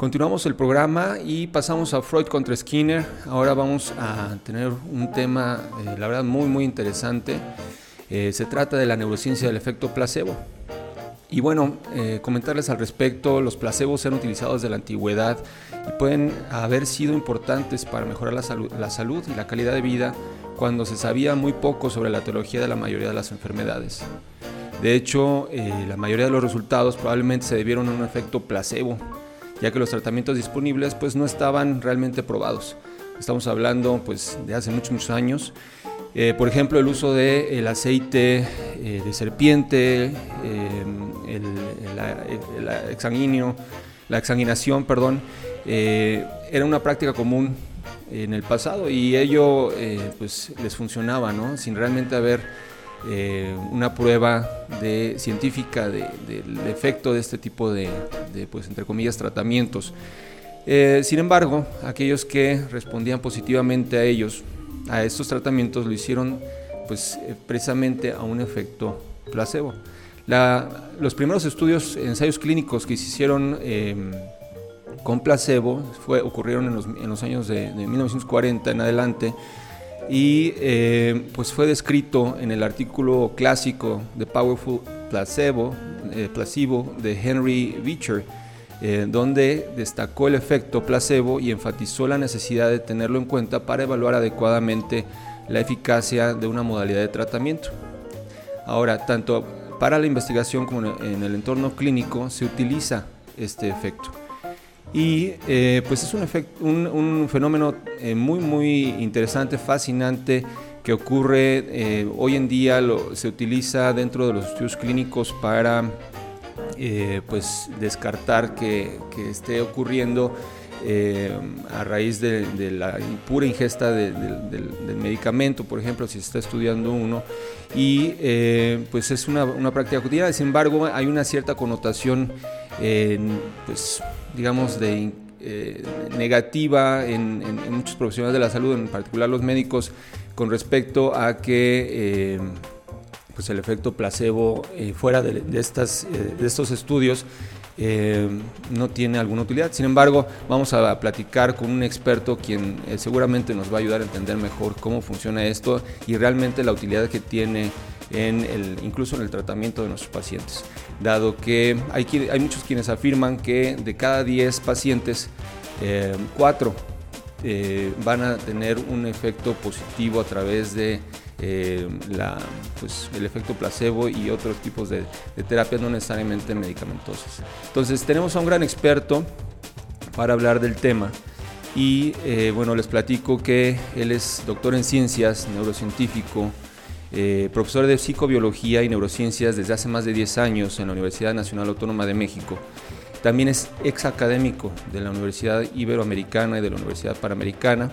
Continuamos el programa y pasamos a Freud contra Skinner. Ahora vamos a tener un tema, eh, la verdad, muy, muy interesante. Eh, se trata de la neurociencia del efecto placebo. Y bueno, eh, comentarles al respecto, los placebos se han utilizado desde la antigüedad y pueden haber sido importantes para mejorar la salud, la salud y la calidad de vida cuando se sabía muy poco sobre la teología de la mayoría de las enfermedades. De hecho, la mayoría de los resultados probablemente se debieron a un efecto placebo, ya que los tratamientos disponibles pues no estaban realmente probados. Estamos hablando pues de hace muchos, muchos años. Eh, por ejemplo, el uso del el aceite eh, de serpiente, eh, la exanguinación, perdón, era una práctica común en el pasado y ello pues les funcionaba, ¿no? Sin realmente haber eh, una prueba de, científica del efecto de este tipo de, pues, entre comillas, tratamientos. Eh, sin embargo, aquellos que respondían positivamente a ellos, a estos tratamientos, lo hicieron pues, eh, precisamente a un efecto placebo. Los primeros estudios, ensayos clínicos que se hicieron em, con placebo fue, ocurrieron en los, en los años de, de 1940 en adelante y eh, pues fue descrito en el artículo clásico de Powerful Placebo, eh, placebo de Henry Beecher, eh, donde destacó el efecto placebo y enfatizó la necesidad de tenerlo en cuenta para evaluar adecuadamente la eficacia de una modalidad de tratamiento. Ahora, tanto para la investigación como en el entorno clínico se utiliza este efecto. Y eh, pues es un, un, fenómeno eh, muy, muy interesante, fascinante, que ocurre eh, hoy en día, se utiliza dentro de los estudios clínicos para pues descartar que, esté ocurriendo a raíz de, la pura ingesta del medicamento, por ejemplo, si se está estudiando uno, y pues es una, práctica cotidiana, sin embargo hay una cierta connotación pues digamos, de, eh, negativa en, muchos profesionales de la salud, en particular los médicos, con respecto a que eh, pues el efecto placebo eh, fuera de, estas, de estos estudios no tiene alguna utilidad. Sin embargo, vamos a platicar con un experto quien seguramente nos va a ayudar a entender mejor cómo funciona esto y realmente la utilidad que tiene en el, incluso en el tratamiento de nuestros pacientes dado que hay, hay muchos quienes afirman que de cada 10 pacientes, 4 eh, eh, van a tener un efecto positivo a través de eh, la, pues, el efecto placebo y otros tipos de, de, terapias no necesariamente medicamentosas. Entonces tenemos a un gran experto para hablar del tema y bueno, les platico que él es doctor en ciencias, neurocientífico, eh, profesor de psicobiología y neurociencias desde hace más de 10 años en la Universidad Nacional Autónoma de México. También es ex académico de la Universidad Iberoamericana y de la Universidad Panamericana.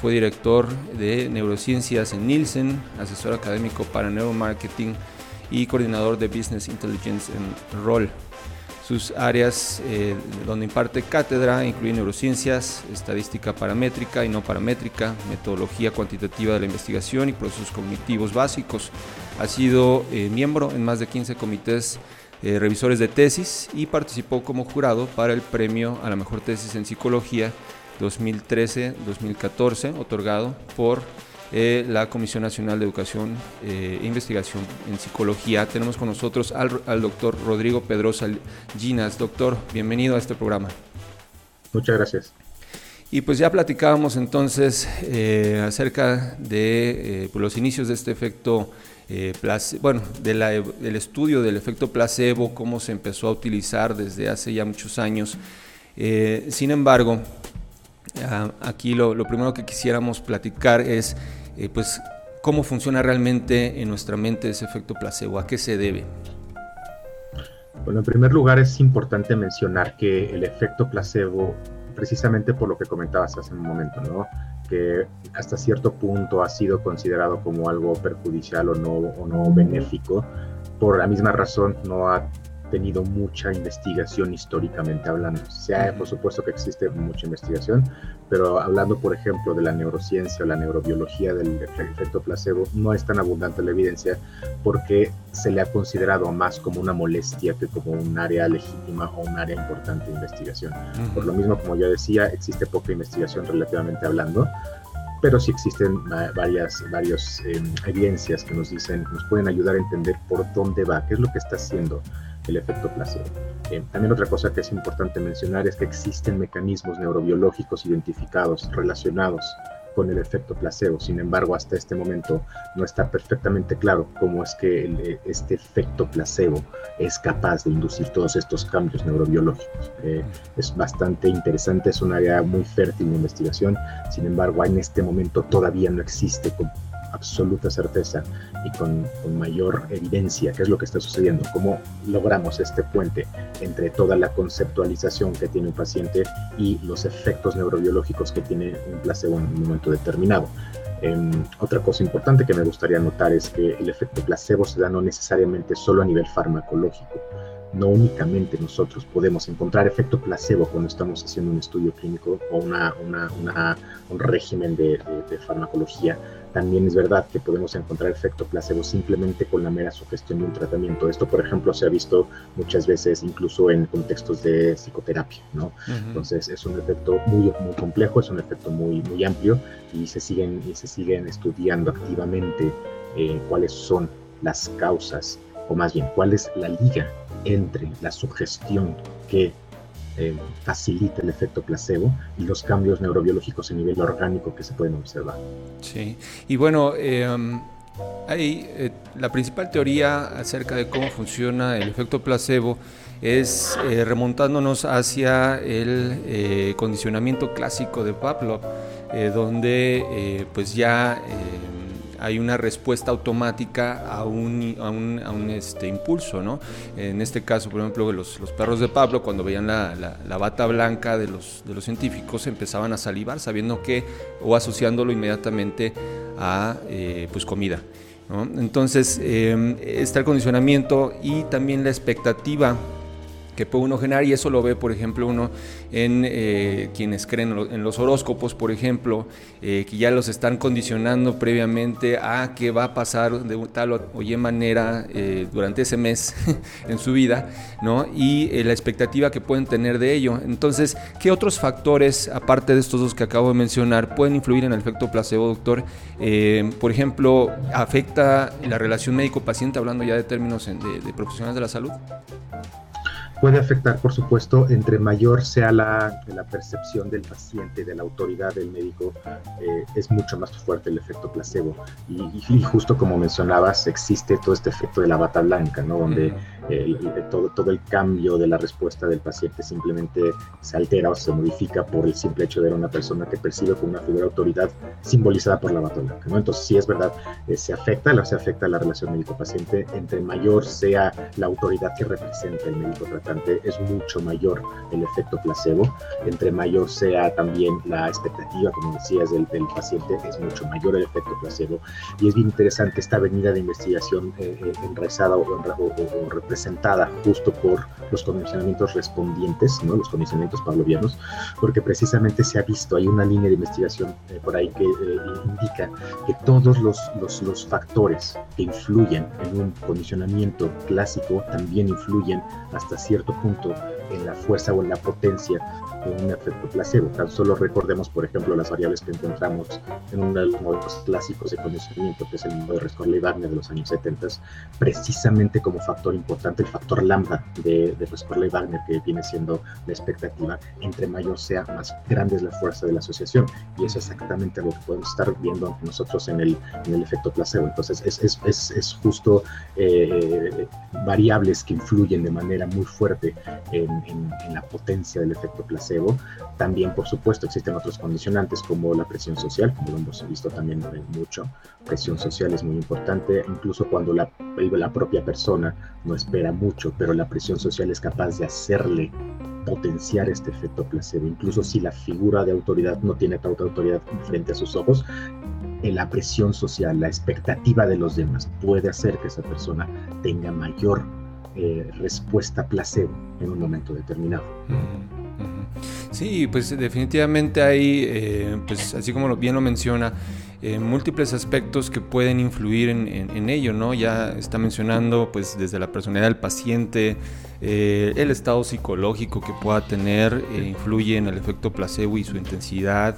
Fue director de neurociencias en Nielsen, asesor académico para neuromarketing y coordinador de Business Intelligence en ROL. Sus áreas eh, donde imparte cátedra incluyen neurociencias, estadística paramétrica y no paramétrica, metodología cuantitativa de la investigación y procesos cognitivos básicos. Ha sido eh, miembro en más de 15 comités eh, revisores de tesis y participó como jurado para el premio a la mejor tesis en psicología 2013-2014, otorgado por eh, la Comisión Nacional de Educación e Investigación en Psicología. Tenemos con nosotros al, al doctor Rodrigo Pedrosa Ginas. Doctor, bienvenido a este programa. Muchas gracias. Y pues ya platicábamos entonces eh, acerca de eh, pues, los inicios de este efecto, eh, bueno, del estudio del efecto placebo, cómo se empezó a utilizar desde hace ya muchos años. sin embargo, aquí lo, primero que quisiéramos platicar es, pues, cómo funciona realmente en nuestra mente ese efecto placebo, a qué se debe. Bueno, en primer lugar es importante mencionar que el efecto placebo precisamente por lo que comentabas hace un momento, ¿no? Que hasta cierto punto ha sido considerado como algo perjudicial o no, o no benéfico. Por la misma razón, no ha tenido mucha investigación históricamente hablando. O sea, por supuesto que existe mucha investigación, pero hablando, por ejemplo, de la neurociencia o la neurobiología del efecto placebo, no es tan abundante la evidencia porque se le ha considerado más como una molestia que como un área legítima o un área importante de investigación. Por lo mismo, como yo decía, existe poca investigación relativamente hablando, pero sí existen varias, varias em, evidencias que nos dicen, nos pueden ayudar a entender por dónde va, qué es lo que está haciendo el efecto placebo. Eh, también otra cosa que es importante mencionar es que existen mecanismos neurobiológicos identificados relacionados con el efecto placebo. Sin embargo, hasta este momento no está perfectamente claro cómo es que eh, este efecto placebo es capaz de inducir todos estos cambios neurobiológicos. Eh, es bastante interesante, es un área muy fértil de investigación. Sin embargo, en este momento todavía no existe absoluta certeza y con, mayor evidencia qué es lo que está sucediendo, cómo logramos este puente entre toda la conceptualización que tiene un paciente y los efectos neurobiológicos que tiene un placebo en un momento determinado. Em, otra cosa importante que me gustaría notar es que el efecto placebo se da no necesariamente solo a nivel farmacológico. No únicamente nosotros podemos encontrar efecto placebo cuando estamos haciendo un estudio clínico o una, un régimen de farmacología, también es verdad que podemos encontrar efecto placebo simplemente con la mera sugestión de un tratamiento. Esto, por ejemplo, se ha visto muchas veces incluso en contextos de psicoterapia, ¿no? Entonces, es un efecto muy, muy complejo, es un efecto muy, muy amplio y se siguen, y se siguen estudiando activamente eh, cuáles son las causas, o más bien, cuál es la liga entre la sugestión que eh, facilita el efecto placebo y los cambios neurobiológicos a nivel orgánico que se pueden observar. Sí, y bueno, em, eh, la principal teoría acerca de cómo funciona el efecto placebo es eh, remontándonos hacia el condicionamiento clásico de Pavlov, donde pues ya hay una respuesta automática a un, a un, a un este, impulso, ¿no? En este caso, por ejemplo, los, los perros de Pablo, cuando veían la, la, bata blanca de los, de los científicos, empezaban a salivar, sabiendo que, o asociándolo inmediatamente a eh, pues comida. Entonces, eh, está el condicionamiento y también la expectativa que puede uno generar y eso lo ve, por ejemplo, uno en eh, quienes creen en los horóscopos, por ejemplo, eh, que ya los están condicionando previamente a qué va a pasar de tal o y manera eh, durante ese mes [LAUGHS] en su vida, ¿no? Y la expectativa que pueden tener de ello. Entonces, ¿qué otros factores, aparte de estos dos que acabo de mencionar, pueden influir en el efecto placebo, doctor? por ejemplo, ¿afecta la relación médico-paciente, hablando ya de términos de profesionales de la salud? Puede afectar, por supuesto, entre mayor sea la, la percepción del paciente, de la autoridad del médico, eh, es mucho más fuerte el efecto placebo. Y, justo como mencionabas, existe todo este efecto de la bata blanca, ¿no? Donde todo, todo el cambio de la respuesta del paciente simplemente se altera o se modifica por el simple hecho de ser una persona que percibe como una figura de autoridad simbolizada por la bata blanca, ¿no? Entonces, sí es verdad, eh, se afecta, se afecta la relación médico-paciente, entre mayor sea la autoridad que representa el médico tratante es mucho mayor el efecto placebo. Entre mayor sea también la expectativa, como decías, del, del paciente, es mucho mayor el efecto placebo. Y es bien interesante esta avenida de investigación eh, eh enraizada o, representada justo por los condicionamientos respondientes, ¿no? los condicionamientos pavlovianos, porque precisamente se ha visto, hay una línea de investigación eh, por ahí que eh, indica que todos los, los, los factores que influyen en un condicionamiento clásico también influyen hasta cierto punto en la fuerza o en la potencia de un efecto placebo. Tan solo recordemos, por ejemplo, las variables que encontramos en uno de los modelos clásicos de conocimiento, que es el modelo Rescorley-Wagner de los años 70, precisamente como factor importante el factor lambda de, de Rescorley-Wagner, que viene siendo la expectativa. Entre mayor sea, más grande es la fuerza de la asociación. Y eso es exactamente lo que podemos estar viendo nosotros en el, en el efecto placebo. Entonces, es, es, es, es justo eh, variables que influyen de manera muy fuerte en, en, la potencia del efecto placebo. También, por supuesto, existen otros condicionantes como la presión social, como lo hemos visto también mucho. Presión social es muy importante, incluso cuando la, la propia persona no espera mucho, pero la presión social es capaz de hacerle potenciar este efecto placebo. Incluso si la figura de autoridad no tiene tanta autoridad frente a sus ojos, la presión social, la expectativa de los demás puede hacer que esa persona tenga mayor eh, respuesta placebo en un momento determinado. Sí, pues definitivamente hay, eh, pues así como bien lo menciona, eh, múltiples aspectos que pueden influir en, ello, ¿no? Ya está mencionando, pues desde la personalidad del paciente, el estado psicológico que pueda tener, influye en el efecto placebo y su intensidad,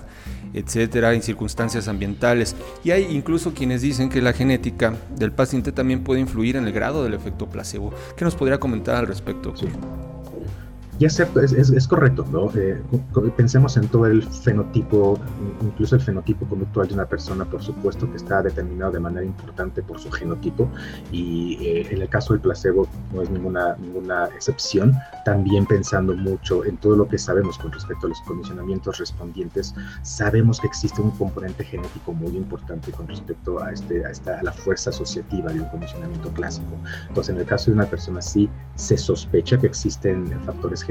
etcétera, en circunstancias ambientales. Y hay incluso quienes dicen que la genética del paciente también puede influir en el grado del efecto placebo. ¿Qué nos podría comentar al respecto? Y es cierto, es, es, correcto, ¿no? Eh, pensemos en todo el fenotipo, incluso el fenotipo conductual de una persona, por supuesto que está determinado de manera importante por su genotipo, y eh, en el caso del placebo no es ninguna, ninguna excepción, también pensando mucho en todo lo que sabemos con respecto a los condicionamientos respondientes, sabemos que existe un componente genético muy importante con respecto a, este, a, esta, a la fuerza asociativa de un condicionamiento clásico. Entonces, en el caso de una persona sí se sospecha que existen factores genéticos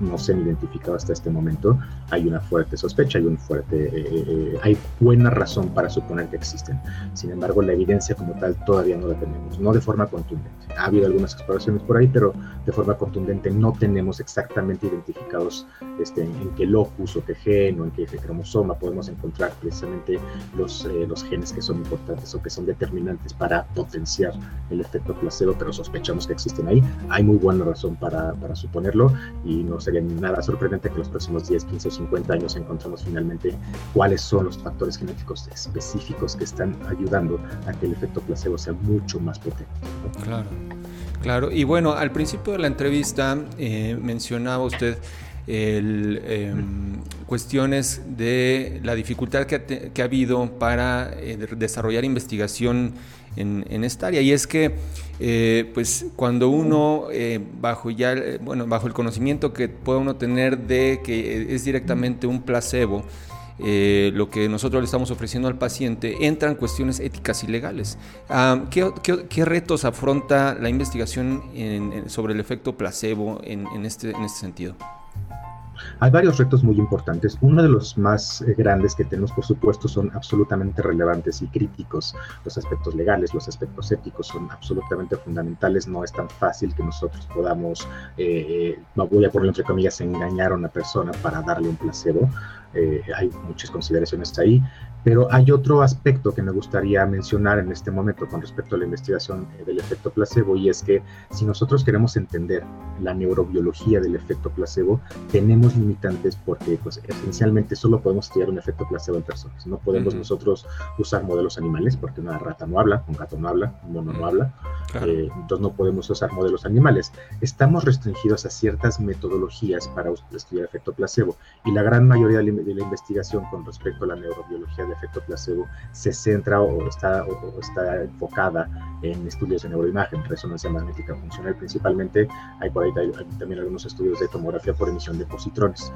no se han identificado hasta este momento, hay una fuerte sospecha, hay un fuerte, eh, eh, hay buena razón para suponer que existen. Sin embargo, la evidencia como tal todavía no la tenemos, no de forma contundente. Ha habido algunas exploraciones por ahí, pero de forma contundente no tenemos exactamente identificados este, en qué locus o qué gen o en qué cromosoma podemos encontrar precisamente los, eh, los genes que son importantes o que son determinantes para potenciar el efecto placebo, pero sospechamos que existen ahí. Hay muy buena razón para, para suponerlo y no sería nada sorprendente que los próximos 10, 15 o 50 años encontremos finalmente cuáles son los factores genéticos específicos que están ayudando a que el efecto placebo sea mucho más potente. Claro, claro. Y bueno, al principio de la entrevista eh, mencionaba usted el, em, cuestiones de la dificultad que ha, habido para eh, desarrollar investigación en, esta área. Y es que, eh, pues, cuando uno, eh, bajo ya, bueno, bajo el conocimiento que puede uno tener de que es directamente un placebo, lo que nosotros le estamos ofreciendo al paciente, entran cuestiones éticas y legales. Ah, ¿qué, retos afronta la investigación sobre el efecto placebo en, este, en este sentido? Hay varios retos muy importantes. Uno de los más eh, grandes que tenemos, por supuesto, son absolutamente relevantes y críticos. Los aspectos legales, los aspectos éticos son absolutamente fundamentales. No es tan fácil que nosotros podamos, eh, eh, voy a poner entre comillas, engañar a una persona para darle un placebo. hay muchas consideraciones ahí. Pero hay otro aspecto que me gustaría mencionar en este momento con respecto a la investigación eh, del efecto placebo y es que si nosotros queremos entender la neurobiología del efecto placebo, tenemos limitantes porque pues esencialmente solo podemos estudiar un efecto placebo en personas. No podemos nosotros usar modelos animales porque una rata no habla, un gato no habla, un mono no habla, eh, entonces no podemos usar modelos animales. Estamos restringidos a ciertas metodologías para estudiar efecto placebo y la gran mayoría de la investigación con respecto a la neurobiología el efecto placebo se centra o está, o, está enfocada en estudios de neuroimagen, resonancia magnética funcional principalmente. Hay por ahí también algunos estudios de tomografía por emisión de positrones.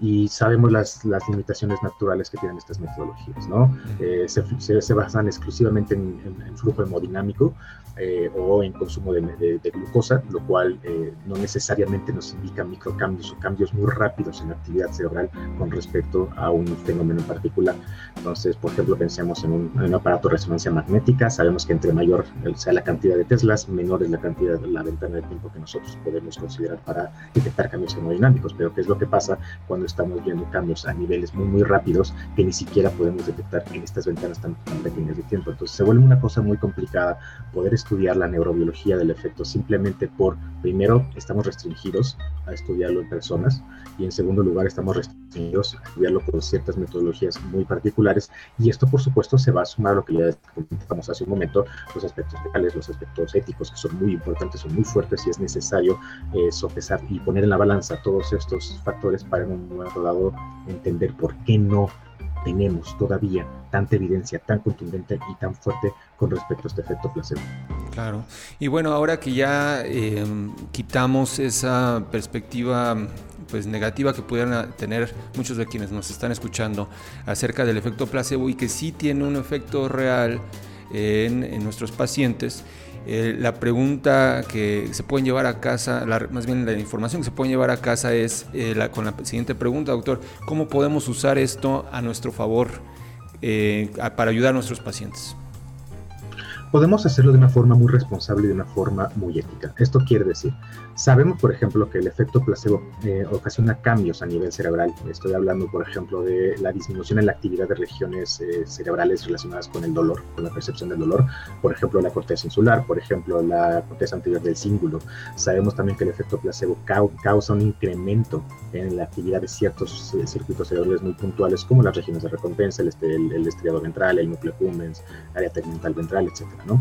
Y sabemos las, las limitaciones naturales que tienen estas metodologías, ¿no? Eh, se, se, basan exclusivamente en, en, flujo hemodinámico eh, o en consumo de, de, glucosa, lo cual eh, no necesariamente nos indica microcambios o cambios muy rápidos en la actividad cerebral con respecto a un fenómeno en particular. Entonces, por ejemplo, pensemos en un, aparato de resonancia magnética, sabemos que entre mayor sea la cantidad de Teslas, menor es la cantidad de la ventana de tiempo que nosotros podemos considerar para detectar cambios hemodinámicos. Pero ¿qué es lo que pasa cuando estamos viendo cambios a niveles muy, muy rápidos que ni siquiera podemos detectar en estas ventanas tan, tan pequeñas de tiempo? Entonces, se vuelve una cosa muy complicada poder estudiar la neurobiología del efecto simplemente por, primero, estamos restringidos a estudiarlo en personas y en segundo lugar estamos restringidos a estudiarlo con ciertas metodologías muy particulares y esto por supuesto se va a sumar a lo que ya comentamos hace un momento, los aspectos legales, los aspectos éticos que son muy importantes, son muy fuertes y es necesario eh, sopesar y poner en la balanza todos estos factores para en un momento dado entender por qué no tenemos todavía tanta evidencia tan contundente y tan fuerte con respecto a este efecto placebo. Claro. Y bueno, ahora que ya em, quitamos esa perspectiva pues negativa que pudieran tener muchos de quienes nos están escuchando acerca del efecto placebo y que sí tiene un efecto real en, nuestros pacientes, eh, la pregunta que se pueden llevar a casa, más bien la información que se pueden llevar a casa es eh, con la siguiente pregunta, doctor, ¿cómo podemos usar esto a nuestro favor eh, para ayudar a nuestros pacientes? Podemos hacerlo de una forma muy responsable y de una forma muy ética. Esto quiere decir, sabemos, por ejemplo, que el efecto placebo eh, ocasiona cambios a nivel cerebral. Estoy hablando, por ejemplo, de la disminución en la actividad de regiones eh, cerebrales relacionadas con el dolor, con la percepción del dolor. Por ejemplo, la corteza insular, por ejemplo, la corteza anterior del cíngulo. Sabemos también que el efecto placebo causa un incremento en la actividad de ciertos eh, circuitos cerebrales muy puntuales, como las regiones de recompensa, el, el, estriado ventral, el núcleo cumbens, área tegmental ventral, etc.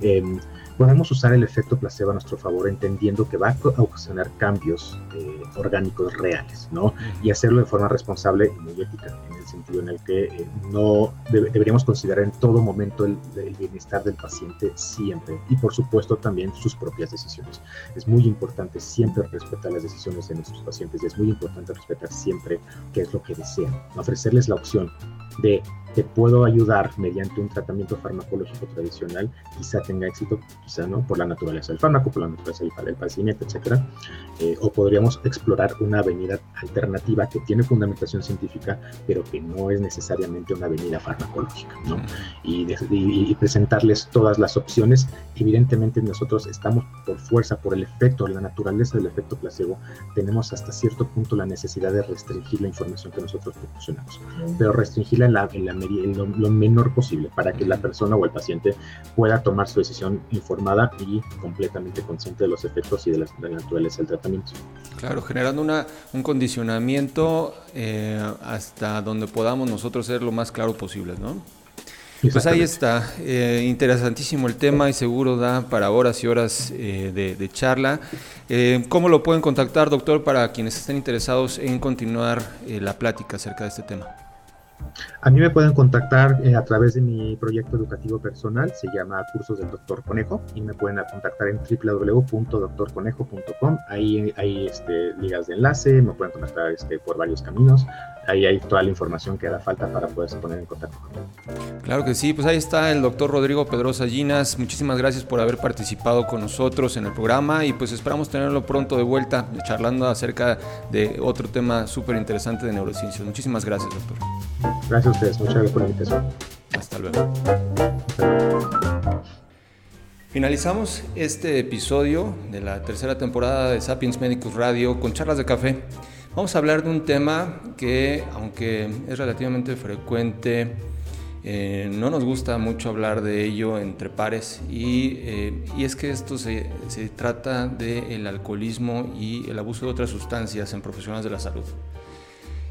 Em, podemos usar el efecto placebo a nuestro favor entendiendo que va a ocasionar cambios eh, orgánicos reales, ¿no? Y hacerlo de forma responsable y muy ética, en el sentido en el que eh, no deberíamos considerar en todo momento el, bienestar del paciente siempre y por supuesto también sus propias decisiones. Es muy importante siempre respetar las decisiones de nuestros pacientes y es muy importante respetar siempre qué es lo que desean, ofrecerles la opción de te puedo ayudar mediante un tratamiento farmacológico tradicional, quizá tenga éxito, quizá no, por la naturaleza del fármaco, por la naturaleza del, padecimiento, etcétera, eh, o podríamos explorar una avenida alternativa que tiene fundamentación científica, pero que no es necesariamente una avenida farmacológica, ¿no? Y, y, presentarles todas las opciones. Evidentemente nosotros estamos por fuerza, por el efecto, la naturaleza del efecto placebo, tenemos hasta cierto punto la necesidad de restringir la información que nosotros proporcionamos, pero restringirla en la, en la lo, menor posible para que la persona o el paciente pueda tomar su decisión informada y completamente consciente de los efectos y de la, naturaleza del tratamiento. Claro, generando una, un condicionamiento eh, hasta donde podamos nosotros ser lo más claro posible, ¿no? Pues ahí está, eh, interesantísimo el tema y seguro da para horas y horas eh, de, charla. ¿Cómo lo pueden contactar, doctor, para quienes estén interesados en continuar la plática acerca de este tema? A mí me pueden contactar eh, a través de mi proyecto educativo personal, se llama Cursos del Doctor Conejo, y me pueden contactar en www.doctorconejo.com. Ahí hay este, ligas de enlace, me pueden contactar este, por varios caminos. Ahí hay toda la información que haga falta para poderse poner en contacto. Claro que sí, pues ahí está el doctor Rodrigo Pedrosa Ginas. Muchísimas gracias por haber participado con nosotros en el programa y pues esperamos tenerlo pronto de vuelta charlando acerca de otro tema súper interesante de neurociencias. Muchísimas gracias, doctor. Gracias a ustedes, muchas gracias por la invitación. Hasta luego. Finalizamos este episodio de la tercera temporada de Sapiens Medicus Radio con charlas de café. Vamos a hablar de un tema que, aunque es relativamente frecuente, eh, no nos gusta mucho hablar de ello entre pares y, eh, y es que esto se, se trata del alcoholismo y el abuso de otras sustancias en profesionales de la salud.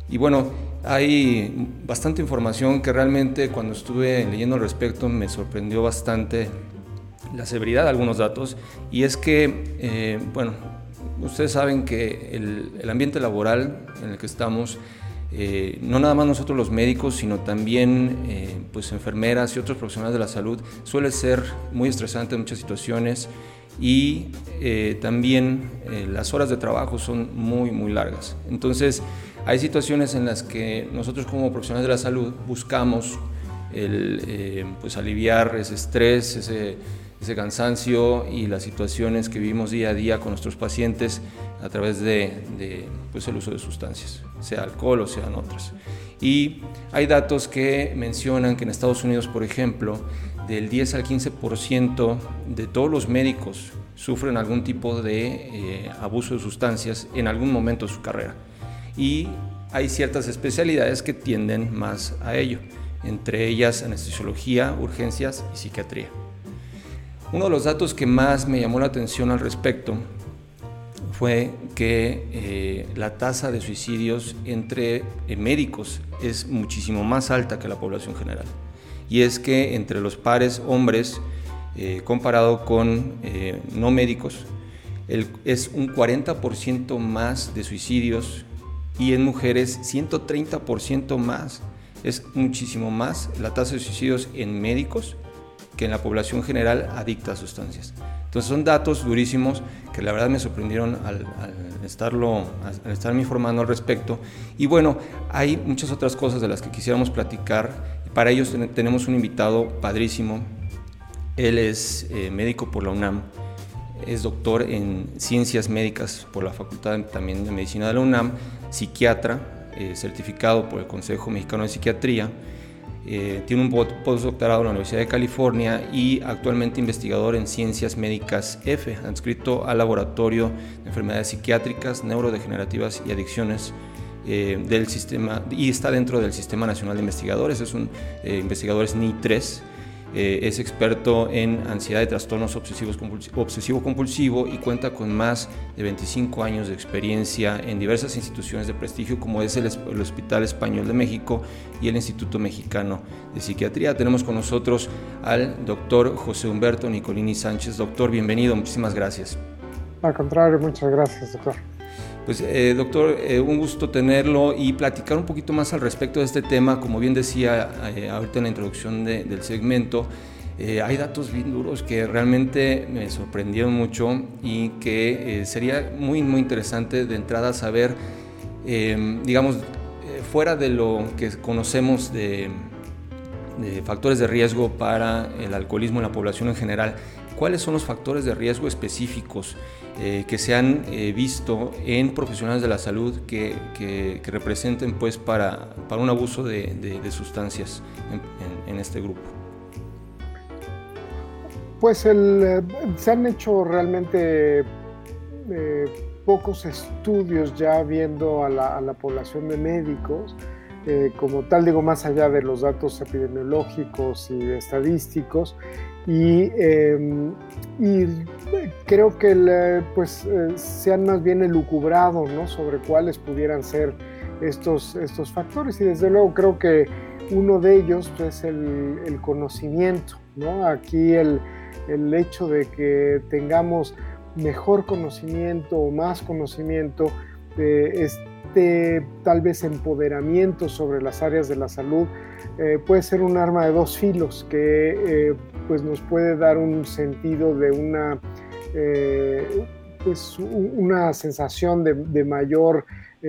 Y bueno, hay bastante información que realmente cuando estuve leyendo al respecto me sorprendió bastante la severidad de algunos datos y es que, eh, bueno, ustedes saben que el, ambiente laboral en el que estamos, eh, no nada más nosotros los médicos, sino también eh, pues enfermeras y otros profesionales de la salud, suele ser muy estresante en muchas situaciones y también las horas de trabajo son muy, muy largas. Entonces, hay situaciones en las que nosotros como profesionales de la salud buscamos el, eh, pues aliviar ese estrés, ese, ese cansancio y las situaciones que vivimos día a día con nuestros pacientes a través de, pues el uso de sustancias, sea alcohol o sean otras. Y hay datos que mencionan que en Estados Unidos, por ejemplo, del 10 al 15% de todos los médicos sufren algún tipo de eh, abuso de sustancias en algún momento de su carrera. Y hay ciertas especialidades que tienden más a ello, entre ellas anestesiología, urgencias y psiquiatría. Uno de los datos que más me llamó la atención al respecto fue que eh, la tasa de suicidios entre eh, médicos es muchísimo más alta que la población general. Y es que entre los pares hombres, eh, comparado con no médicos, es un 40% más de suicidios y en mujeres 130% más. Es muchísimo más la tasa de suicidios en médicos que en la población general adicta a sustancias. Entonces son datos durísimos que la verdad me sorprendieron al, estarlo, al estarme informando al respecto. Y bueno, hay muchas otras cosas de las que quisiéramos platicar. Para ellos tenemos un invitado padrísimo. Él es eh, médico por la UNAM, es doctor en ciencias médicas por la Facultad también de Medicina de la UNAM, psiquiatra, eh, certificado por el Consejo Mexicano de Psiquiatría eh, tiene un postdoctorado en la Universidad de California y actualmente investigador en ciencias médicas F, adscrito al Laboratorio de Enfermedades Psiquiátricas, Neurodegenerativas y Adicciones eh, del sistema y está dentro del Sistema Nacional de Investigadores, es un eh, investigador SNI 3 eh, es experto en ansiedad y trastornos obsesivo-compulsivo y cuenta con más de 25 años de experiencia en diversas instituciones de prestigio como es el, Hospital Español de México y el Instituto Mexicano de Psiquiatría. Tenemos con nosotros al doctor José Humberto Nicolini Sánchez. Doctor, bienvenido, muchísimas gracias. Al contrario, muchas gracias, doctor. Pues eh, doctor, eh, un gusto tenerlo y platicar un poquito más al respecto de este tema. Como bien decía eh, ahorita en la introducción del segmento, hay datos bien duros que realmente me sorprendieron mucho y que sería muy, muy interesante de entrada saber, digamos, fuera de lo que conocemos de, de factores de riesgo para el alcoholismo en la población en general, ¿cuáles son los factores de riesgo específicos? Eh, que se han eh, visto en profesionales de la salud que, representen pues para, un abuso de, sustancias en, este grupo? Pues eh, se han hecho realmente pocos estudios ya viendo a la población de médicos. Como tal, digo, más allá de los datos epidemiológicos y estadísticos, y, em, y creo que pues, eh, se han más bien elucubrado ¿no? sobre cuáles pudieran ser estos, estos factores y desde luego creo que uno de ellos es el, el conocimiento. ¿no? Aquí el, el hecho de que tengamos mejor conocimiento o más conocimiento de este tal vez empoderamiento sobre las áreas de la salud eh, puede ser un arma de dos filos que eh, pues nos puede dar un sentido de una, eh, pues una sensación de, mayor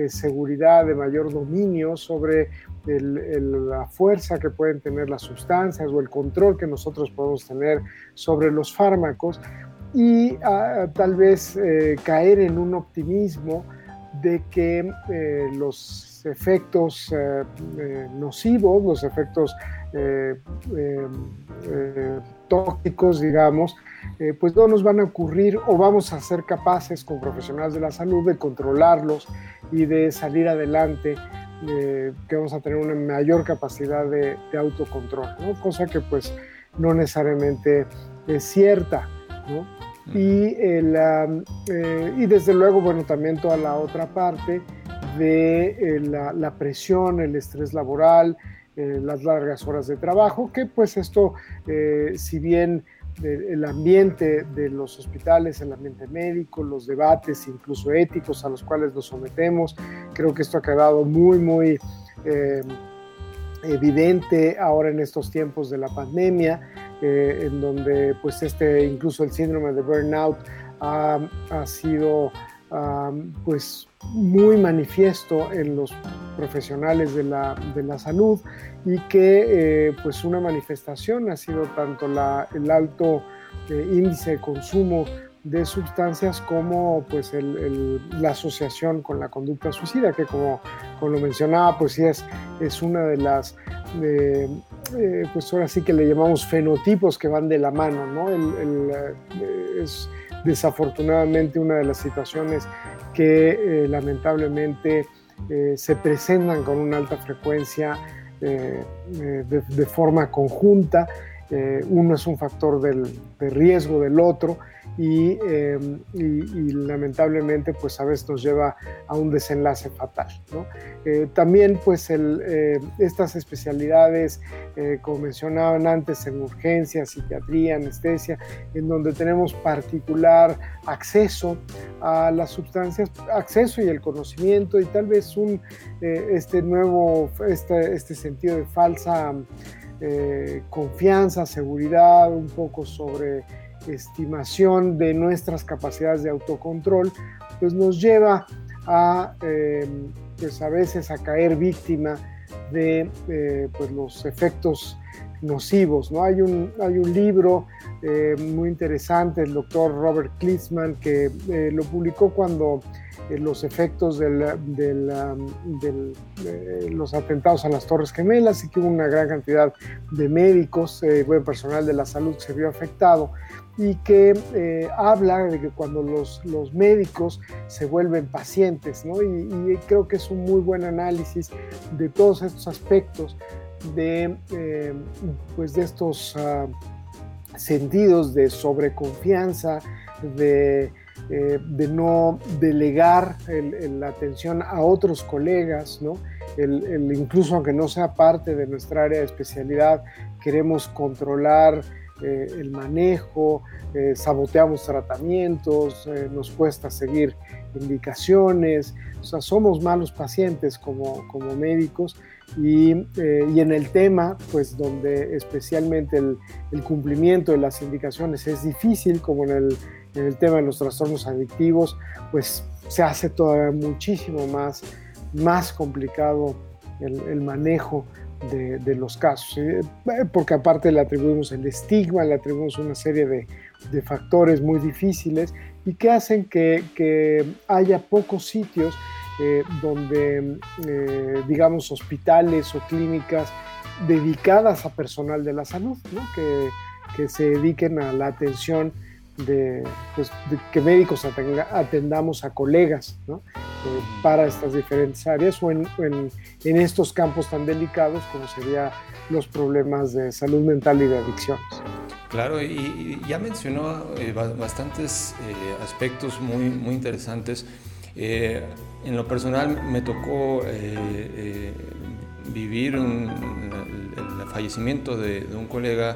seguridad, de mayor dominio sobre la fuerza que pueden tener las sustancias o el control que nosotros podemos tener sobre los fármacos y ah, tal vez caer en un optimismo de que los efectos eh, eh, nocivos, los efectos eh, tóxicos, digamos, pues no nos van a ocurrir o vamos a ser capaces con profesionales de la salud de controlarlos y de salir adelante, que vamos a tener una mayor capacidad de, autocontrol, ¿no? cosa que pues no necesariamente es cierta. ¿no? Y, y desde luego, bueno, también toda la otra parte, de eh, la, presión, el estrés laboral, eh, las largas horas de trabajo, que pues esto, eh, si bien el ambiente de los hospitales, el ambiente médico, los debates incluso éticos a los cuales nos sometemos, creo que esto ha quedado muy, muy evidente ahora en estos tiempos de la pandemia, en donde pues este, incluso el síndrome de burnout ha, sido pues muy manifiesto en los profesionales de la, de la salud y que eh, pues una manifestación ha sido tanto la, el alto índice de consumo de sustancias como pues la asociación con la conducta suicida, que como, como lo mencionaba, pues sí es, es una de las, eh, pues ahora sí que le llamamos fenotipos que van de la mano, ¿no? es desafortunadamente una de las situaciones que lamentablemente se presentan con una alta frecuencia de, forma conjunta. uno es un factor del, de riesgo del otro Em, y, lamentablemente pues a veces nos lleva a un desenlace fatal. Eh, también pues eh, estas especialidades, eh, como mencionaban antes, en urgencia, psiquiatría, anestesia, en donde tenemos particular acceso a las sustancias, acceso y el conocimiento y tal vez un, este nuevo, este, este sentido de falsa confianza, seguridad, un poco sobre estimación de nuestras capacidades de autocontrol, pues nos lleva a, eh, pues a veces a caer víctima de eh, pues los efectos nocivos. ¿no? Hay, un, hay un libro eh, muy interesante, el doctor Robert Klitzman, que lo publicó cuando los efectos de los atentados a las Torres Gemelas y que hubo una gran cantidad de médicos, buen personal de la salud se vio afectado y que eh, habla de que cuando los, los, médicos se vuelven pacientes, ¿no? Y, creo que es un muy buen análisis de todos estos aspectos de, eh, pues de estos ah, sentidos de sobreconfianza, de, eh, de no delegar la atención a otros colegas, ¿no? Incluso aunque no sea parte de nuestra área de especialidad, queremos controlar eh, el manejo, eh, saboteamos tratamientos, eh, nos cuesta seguir indicaciones, o sea, somos malos pacientes como, como médicos y, y, en el tema, pues donde especialmente el, cumplimiento de las indicaciones es difícil, como en el, en el tema de los trastornos adictivos, pues se hace todavía muchísimo más, más complicado el manejo de, los casos, eh, porque aparte le atribuimos el estigma, le atribuimos una serie de, factores muy difíciles y que hacen que, haya pocos sitios eh, donde, eh, digamos, hospitales o clínicas dedicadas a personal de la salud, que se dediquen a la atención de, pues, que médicos atendamos a colegas ¿no? Eh, para estas diferentes áreas o en, en, estos campos tan delicados como serían los problemas de salud mental y de adicciones. Claro, y, ya mencionó eh, bastantes eh, aspectos muy, muy interesantes. en lo personal me tocó vivir el, fallecimiento de, de un colega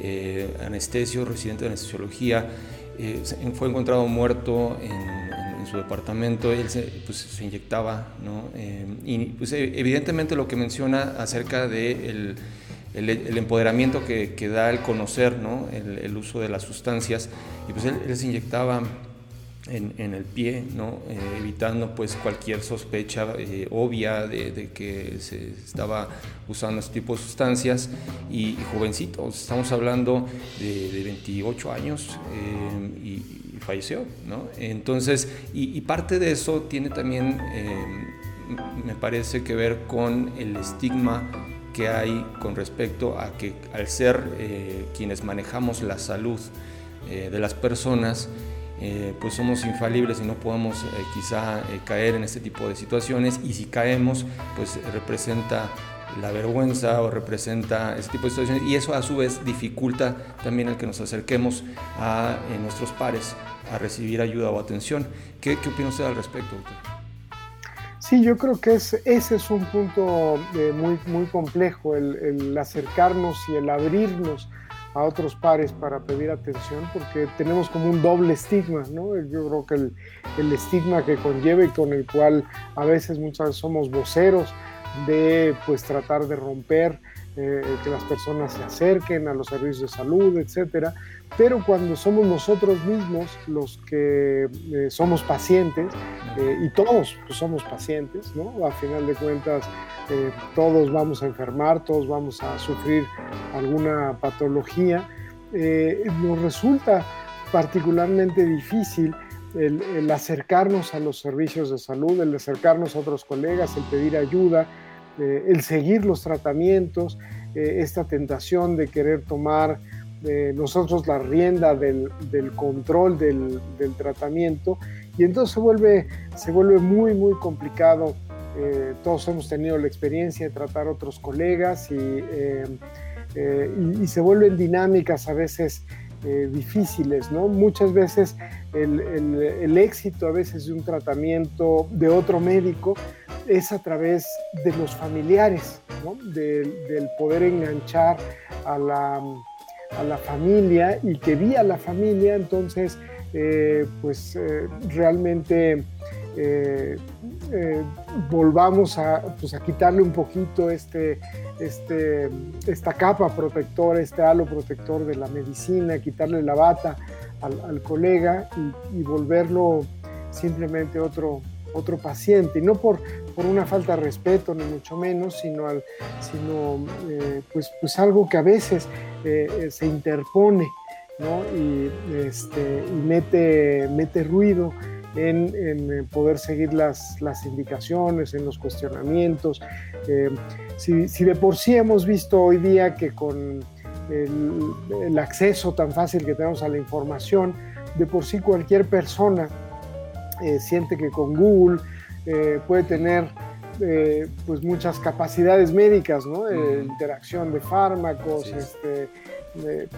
eh, anestesio, residente de anestesiología, eh, fue encontrado muerto en, su departamento, él se, pues, inyectaba. Eh, pues, evidentemente lo que menciona acerca de el, empoderamiento que, da el conocer, ¿no? el, uso de las sustancias, y pues él se inyectaba en, el pie, ¿no? Eh, evitando pues cualquier sospecha eh, obvia de, que se estaba usando este tipo de sustancias y, jovencitos, estamos hablando de, 28 años eh, y, falleció, ¿no? Entonces, y, parte de eso tiene también, me parece que ver con el estigma que hay con respecto a que al ser quienes manejamos la salud de las personas, eh, pues somos infalibles y no podemos eh, quizá eh, caer en este tipo de situaciones y si caemos pues representa la vergüenza o representa ese tipo de situaciones y eso a su vez dificulta también el que nos acerquemos a nuestros pares a recibir ayuda o atención. ¿Qué, qué opina usted al respecto, doctor? Sí, yo creo que es, ese es un punto muy, muy complejo, el, el acercarnos y el abrirnos a otros pares para pedir atención porque tenemos como un doble estigma, ¿no? Yo creo que el, estigma que conlleva y con el cual a veces muchas veces somos voceros de pues tratar de romper eh, que las personas se acerquen a los servicios de salud, etcétera, pero cuando somos nosotros mismos los que eh, somos pacientes, eh, y todos pues, somos pacientes, ¿no? A final de cuentas, todos vamos a enfermar, todos vamos a sufrir alguna patología, nos resulta particularmente difícil el, acercarnos a los servicios de salud, el acercarnos a otros colegas, el pedir ayuda, eh, el seguir los tratamientos, eh, esta tentación de querer tomar eh, nosotros la rienda del, control del, tratamiento y entonces se vuelve, se vuelve muy, muy complicado. todos hemos tenido la experiencia de tratar a otros colegas y, y se vuelven dinámicas a veces eh, difíciles, ¿no? Muchas veces el, éxito a veces de un tratamiento de otro médico es a través de los familiares, ¿no? del poder enganchar a la, a la, familia y que vía la familia entonces eh, pues eh, realmente volvamos a, pues, a quitarle un poquito este, este, esta capa protectora, este halo protector de la medicina, quitarle la bata al, colega y, volverlo simplemente otro, otro paciente. Y no por, por una falta de respeto, ni mucho menos, sino, sino eh, pues, pues algo que a veces eh, eh, se interpone ¿no? y, este, y mete, mete ruido en, poder seguir las, las, indicaciones, en los cuestionamientos. Eh, si, de por sí hemos visto hoy día que con el, acceso tan fácil que tenemos a la información, de por sí cualquier persona eh, siente que con Google eh, puede tener pues muchas capacidades médicas, ¿no? interacción de fármacos, este,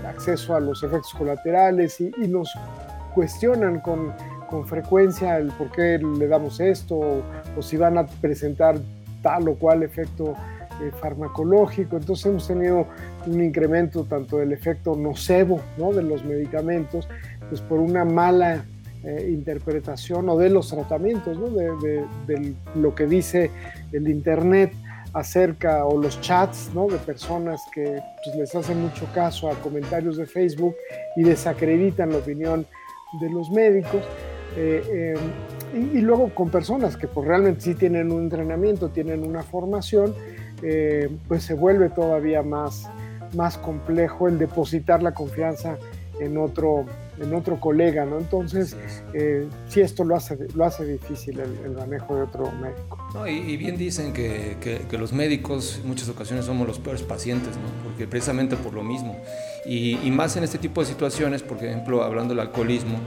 acceso a los efectos colaterales y, y nos cuestionan con con frecuencia el por qué le damos esto o, si van a presentar tal o cual efecto eh, farmacológico. Entonces hemos tenido un incremento tanto del efecto nocebo ¿no? de los medicamentos, pues por una mala eh, interpretación o de los tratamientos, ¿no? de, de, lo que dice el Internet acerca o los chats ¿no? de personas que pues, les hacen mucho caso a comentarios de Facebook y desacreditan la opinión de los médicos. Eh, eh, y, luego con personas que pues, realmente sí tienen un entrenamiento, tienen una formación, eh, pues se vuelve todavía más, más complejo el depositar la confianza en otro, en otro colega, ¿no? Entonces, sí, esto lo hace, lo hace difícil el, manejo de otro médico. y, bien dicen que, que, los médicos en muchas ocasiones somos los peores pacientes, ¿no? Porque precisamente por lo mismo. Y, y más en este tipo de situaciones, por ejemplo, hablando del alcoholismo,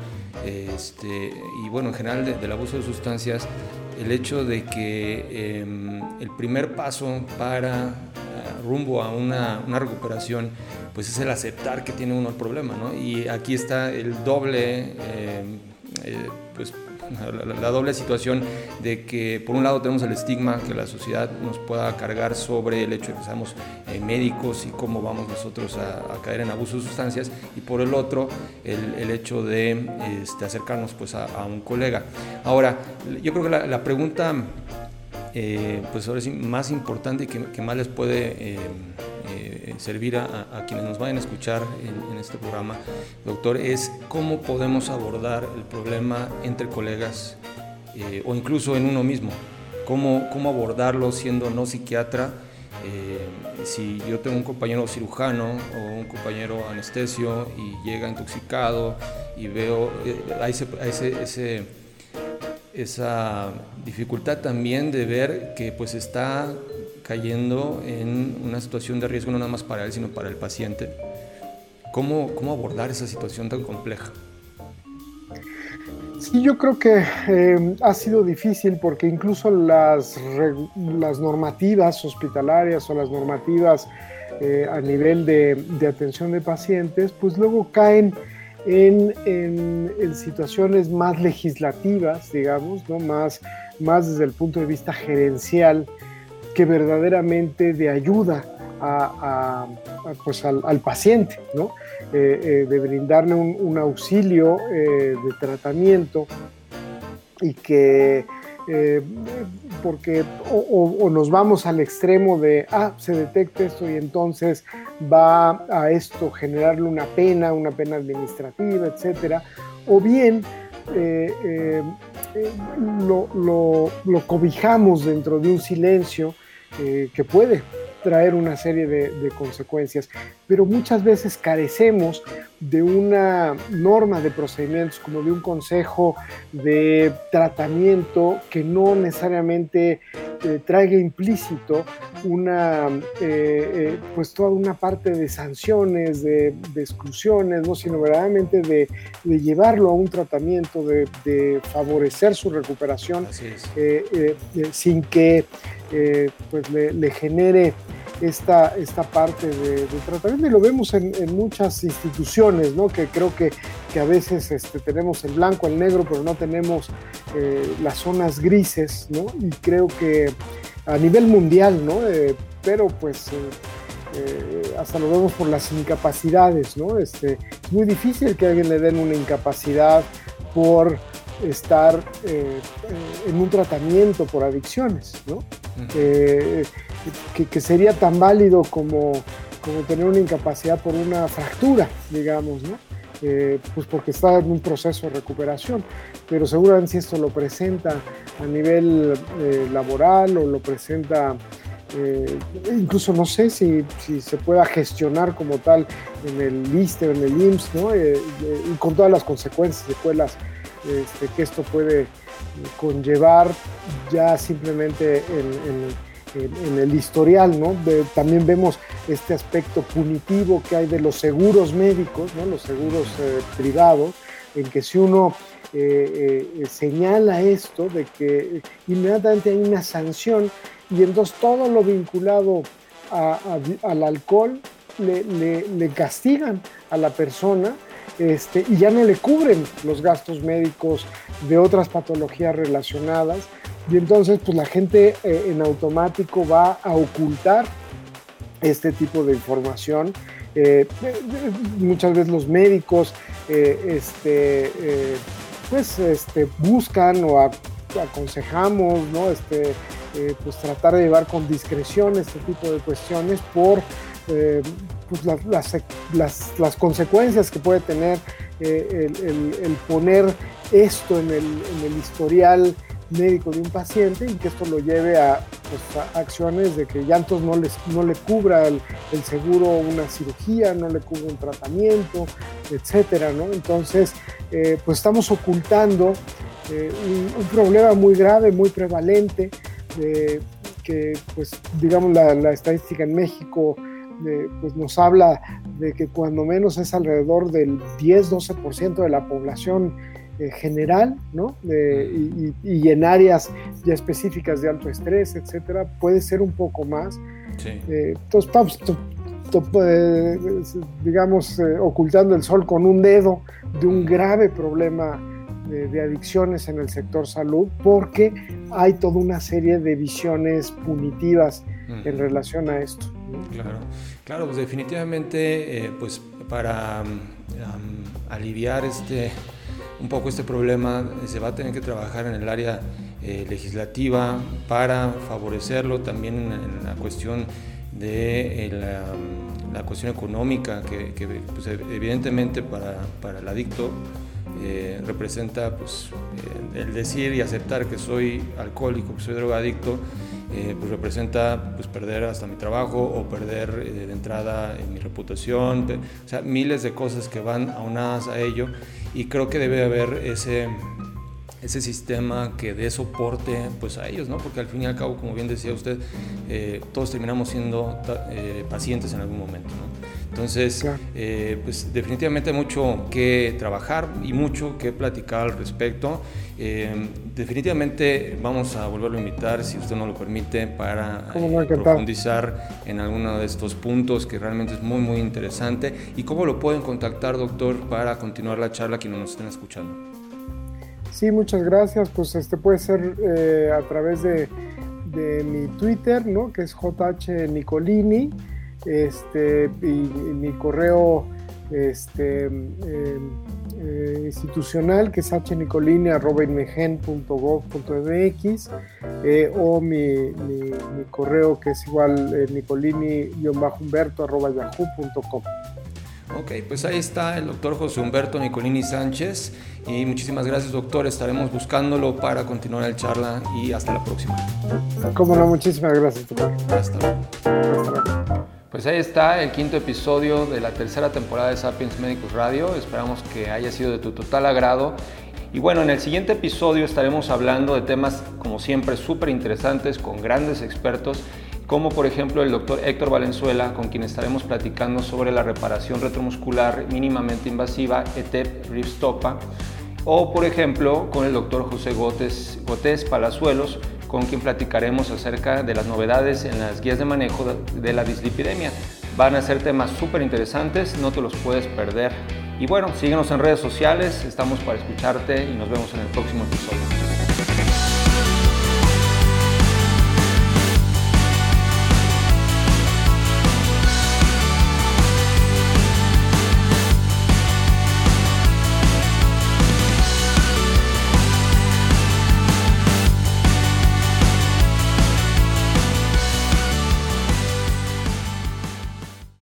este, y bueno, en general del abuso de sustancias, el hecho de que em, el primer paso para eh, rumbo a una, una, recuperación, pues es el aceptar que tiene uno el problema, ¿no? Y aquí está el doble, em, eh, pues la, doble situación de que por un lado tenemos el estigma que la sociedad nos pueda cargar sobre el hecho de que seamos eh, médicos y cómo vamos nosotros a, caer en abuso de sustancias y por el otro el, hecho de este, acercarnos pues a, un colega. Ahora, yo creo que la, pregunta eh, pues ahora sí más importante y que, más les puede eh, eh, servir a, quienes nos vayan a escuchar en, este programa, doctor, es cómo podemos abordar el problema entre colegas eh, o incluso en uno mismo. Cómo, cómo abordarlo siendo no psiquiatra. Eh, si yo tengo un compañero cirujano o un compañero anestesio y llega intoxicado y veo ese, esa dificultad también de ver que pues está cayendo en una situación de riesgo no nada más para él, sino para el paciente. ¿Cómo, cómo abordar esa situación tan compleja? Sí, yo creo que eh, ha sido difícil porque incluso las, normativas hospitalarias o las normativas eh, a nivel de, atención de pacientes, pues luego caen en, en, en, situaciones más legislativas, digamos, ¿no? más, más desde el punto de vista gerencial que verdaderamente de ayuda a, pues al, paciente, ¿no? Eh, eh, de brindarle un, auxilio eh, de tratamiento y que, porque o, nos vamos al extremo de, ah, se detecta esto y entonces va a esto generarle una pena, una pena administrativa, etcétera, o bien lo, cobijamos dentro de un silencio eh, que puede traer una serie de, consecuencias, pero muchas veces carecemos de una norma de procedimientos, como de un consejo de tratamiento que no necesariamente eh, traiga implícito una, eh, eh, pues toda una parte de sanciones, de, exclusiones, ¿no? sino verdaderamente de, llevarlo a un tratamiento, de, favorecer su recuperación, sin que pues le, genere esta, esta parte de, tratamiento y lo vemos en, muchas instituciones, ¿no? que creo que, que a veces este, tenemos el blanco, el negro, pero no tenemos eh, las zonas grises, ¿no? y creo que a nivel mundial, ¿no? Eh, pero pues eh, hasta lo vemos por las incapacidades, ¿no? Este, es muy difícil que alguien le den una incapacidad por estar en un tratamiento por adicciones, ¿no? que, sería tan válido como, como tener una incapacidad por una fractura, digamos, ¿no? Eh, pues porque está en un proceso de recuperación, pero seguramente si esto lo presenta a nivel eh, laboral o lo presenta, eh, incluso no sé si, si, se pueda gestionar como tal en el ISTE o en el IMSS, ¿no? y con todas las consecuencias, secuelas este, que esto puede conllevar ya simplemente en, el historial, ¿no? también vemos este aspecto punitivo que hay de los seguros médicos. Los seguros eh, privados, en que si uno eh, eh, señala esto, de que inmediatamente hay una sanción y entonces todo lo vinculado al alcohol le, castigan a la persona este, y ya no le cubren los gastos médicos de otras patologías relacionadas y entonces, pues la gente eh, en automático va a ocultar este tipo de información. Eh, muchas veces los médicos eh, este, pues, este, buscan o aconsejamos, ¿no? Este, pues tratar de llevar con discreción este tipo de cuestiones por pues las, consecuencias que puede tener el, poner esto en el, en el historial médico de un paciente y que esto lo lleve a, pues, acciones de que llantos no, les, no le cubra el, seguro una cirugía, no le cubra un tratamiento, etcétera, ¿no? Entonces, eh, pues estamos ocultando eh, un, problema muy grave, muy prevalente, que, pues, digamos, la, estadística en México pues nos habla de que cuando menos es alrededor del 10-12% de la población eh, general, ¿no? y, en áreas ya específicas de alto estrés, etcétera, puede ser un poco más. Eh, entonces, estamos, eh, digamos, ocultando el sol con un dedo de un grave problema de, adicciones en el sector salud, porque hay toda una serie de visiones punitivas en relación a esto. Claro, claro, pues definitivamente, pues para aliviar este un poco este problema, se va a tener que trabajar en el área eh, legislativa para favorecerlo, también en, la cuestión de eh, la, cuestión económica, que, pues, evidentemente para, para, el adicto eh, representa pues, el decir y aceptar que soy alcohólico, que soy drogadicto, pues representa pues, perder hasta mi trabajo o perder de entrada en mi reputación, o sea, miles de cosas que van aunadas a ello y creo que debe haber ese, ese sistema que dé soporte pues a ellos, ¿no? Porque al fin y al cabo, como bien decía usted, eh, todos terminamos siendo eh, pacientes en algún momento, ¿no? Entonces, eh, pues definitivamente mucho que trabajar y mucho que platicar al respecto. Definitivamente vamos a volverlo a invitar, si usted no lo permite, para profundizar en alguno de estos puntos que realmente es muy, muy interesante. ¿Y cómo lo pueden contactar, doctor, para continuar la charla quienes nos estén escuchando? Sí, muchas gracias. Pues este puede ser eh, a través de, mi Twitter, ¿no? Que es JH Nicolini. Este, y, mi correo este, em, eh, institucional que es hnicolini.gov.mx eh, o mi, mi, correo que es igual eh, nicolini-humberto.yahoo.com. Ok, pues ahí está el doctor José Humberto Nicolini Sánchez y muchísimas gracias doctor, estaremos buscándolo para continuar el charla y hasta la próxima. Cómo no, muchísimas gracias doctor. Hasta luego. Pues ahí está el quinto episodio de la tercera temporada de Sapiens Medicus Radio, esperamos que haya sido de tu total agrado. Y bueno, en el siguiente episodio estaremos hablando de temas, como siempre, súper interesantes con grandes expertos como por ejemplo el doctor Héctor Valenzuela, con quien estaremos platicando sobre la reparación retromuscular mínimamente invasiva ETEP Rivstopa, o por ejemplo con el doctor José Gótez, Gótez Palazuelos, con quien platicaremos acerca de las novedades en las guías de manejo de la dislipidemia. Van a ser temas súper interesantes, no te los puedes perder. Y bueno, síguenos en redes sociales, estamos para escucharte y nos vemos en el próximo episodio.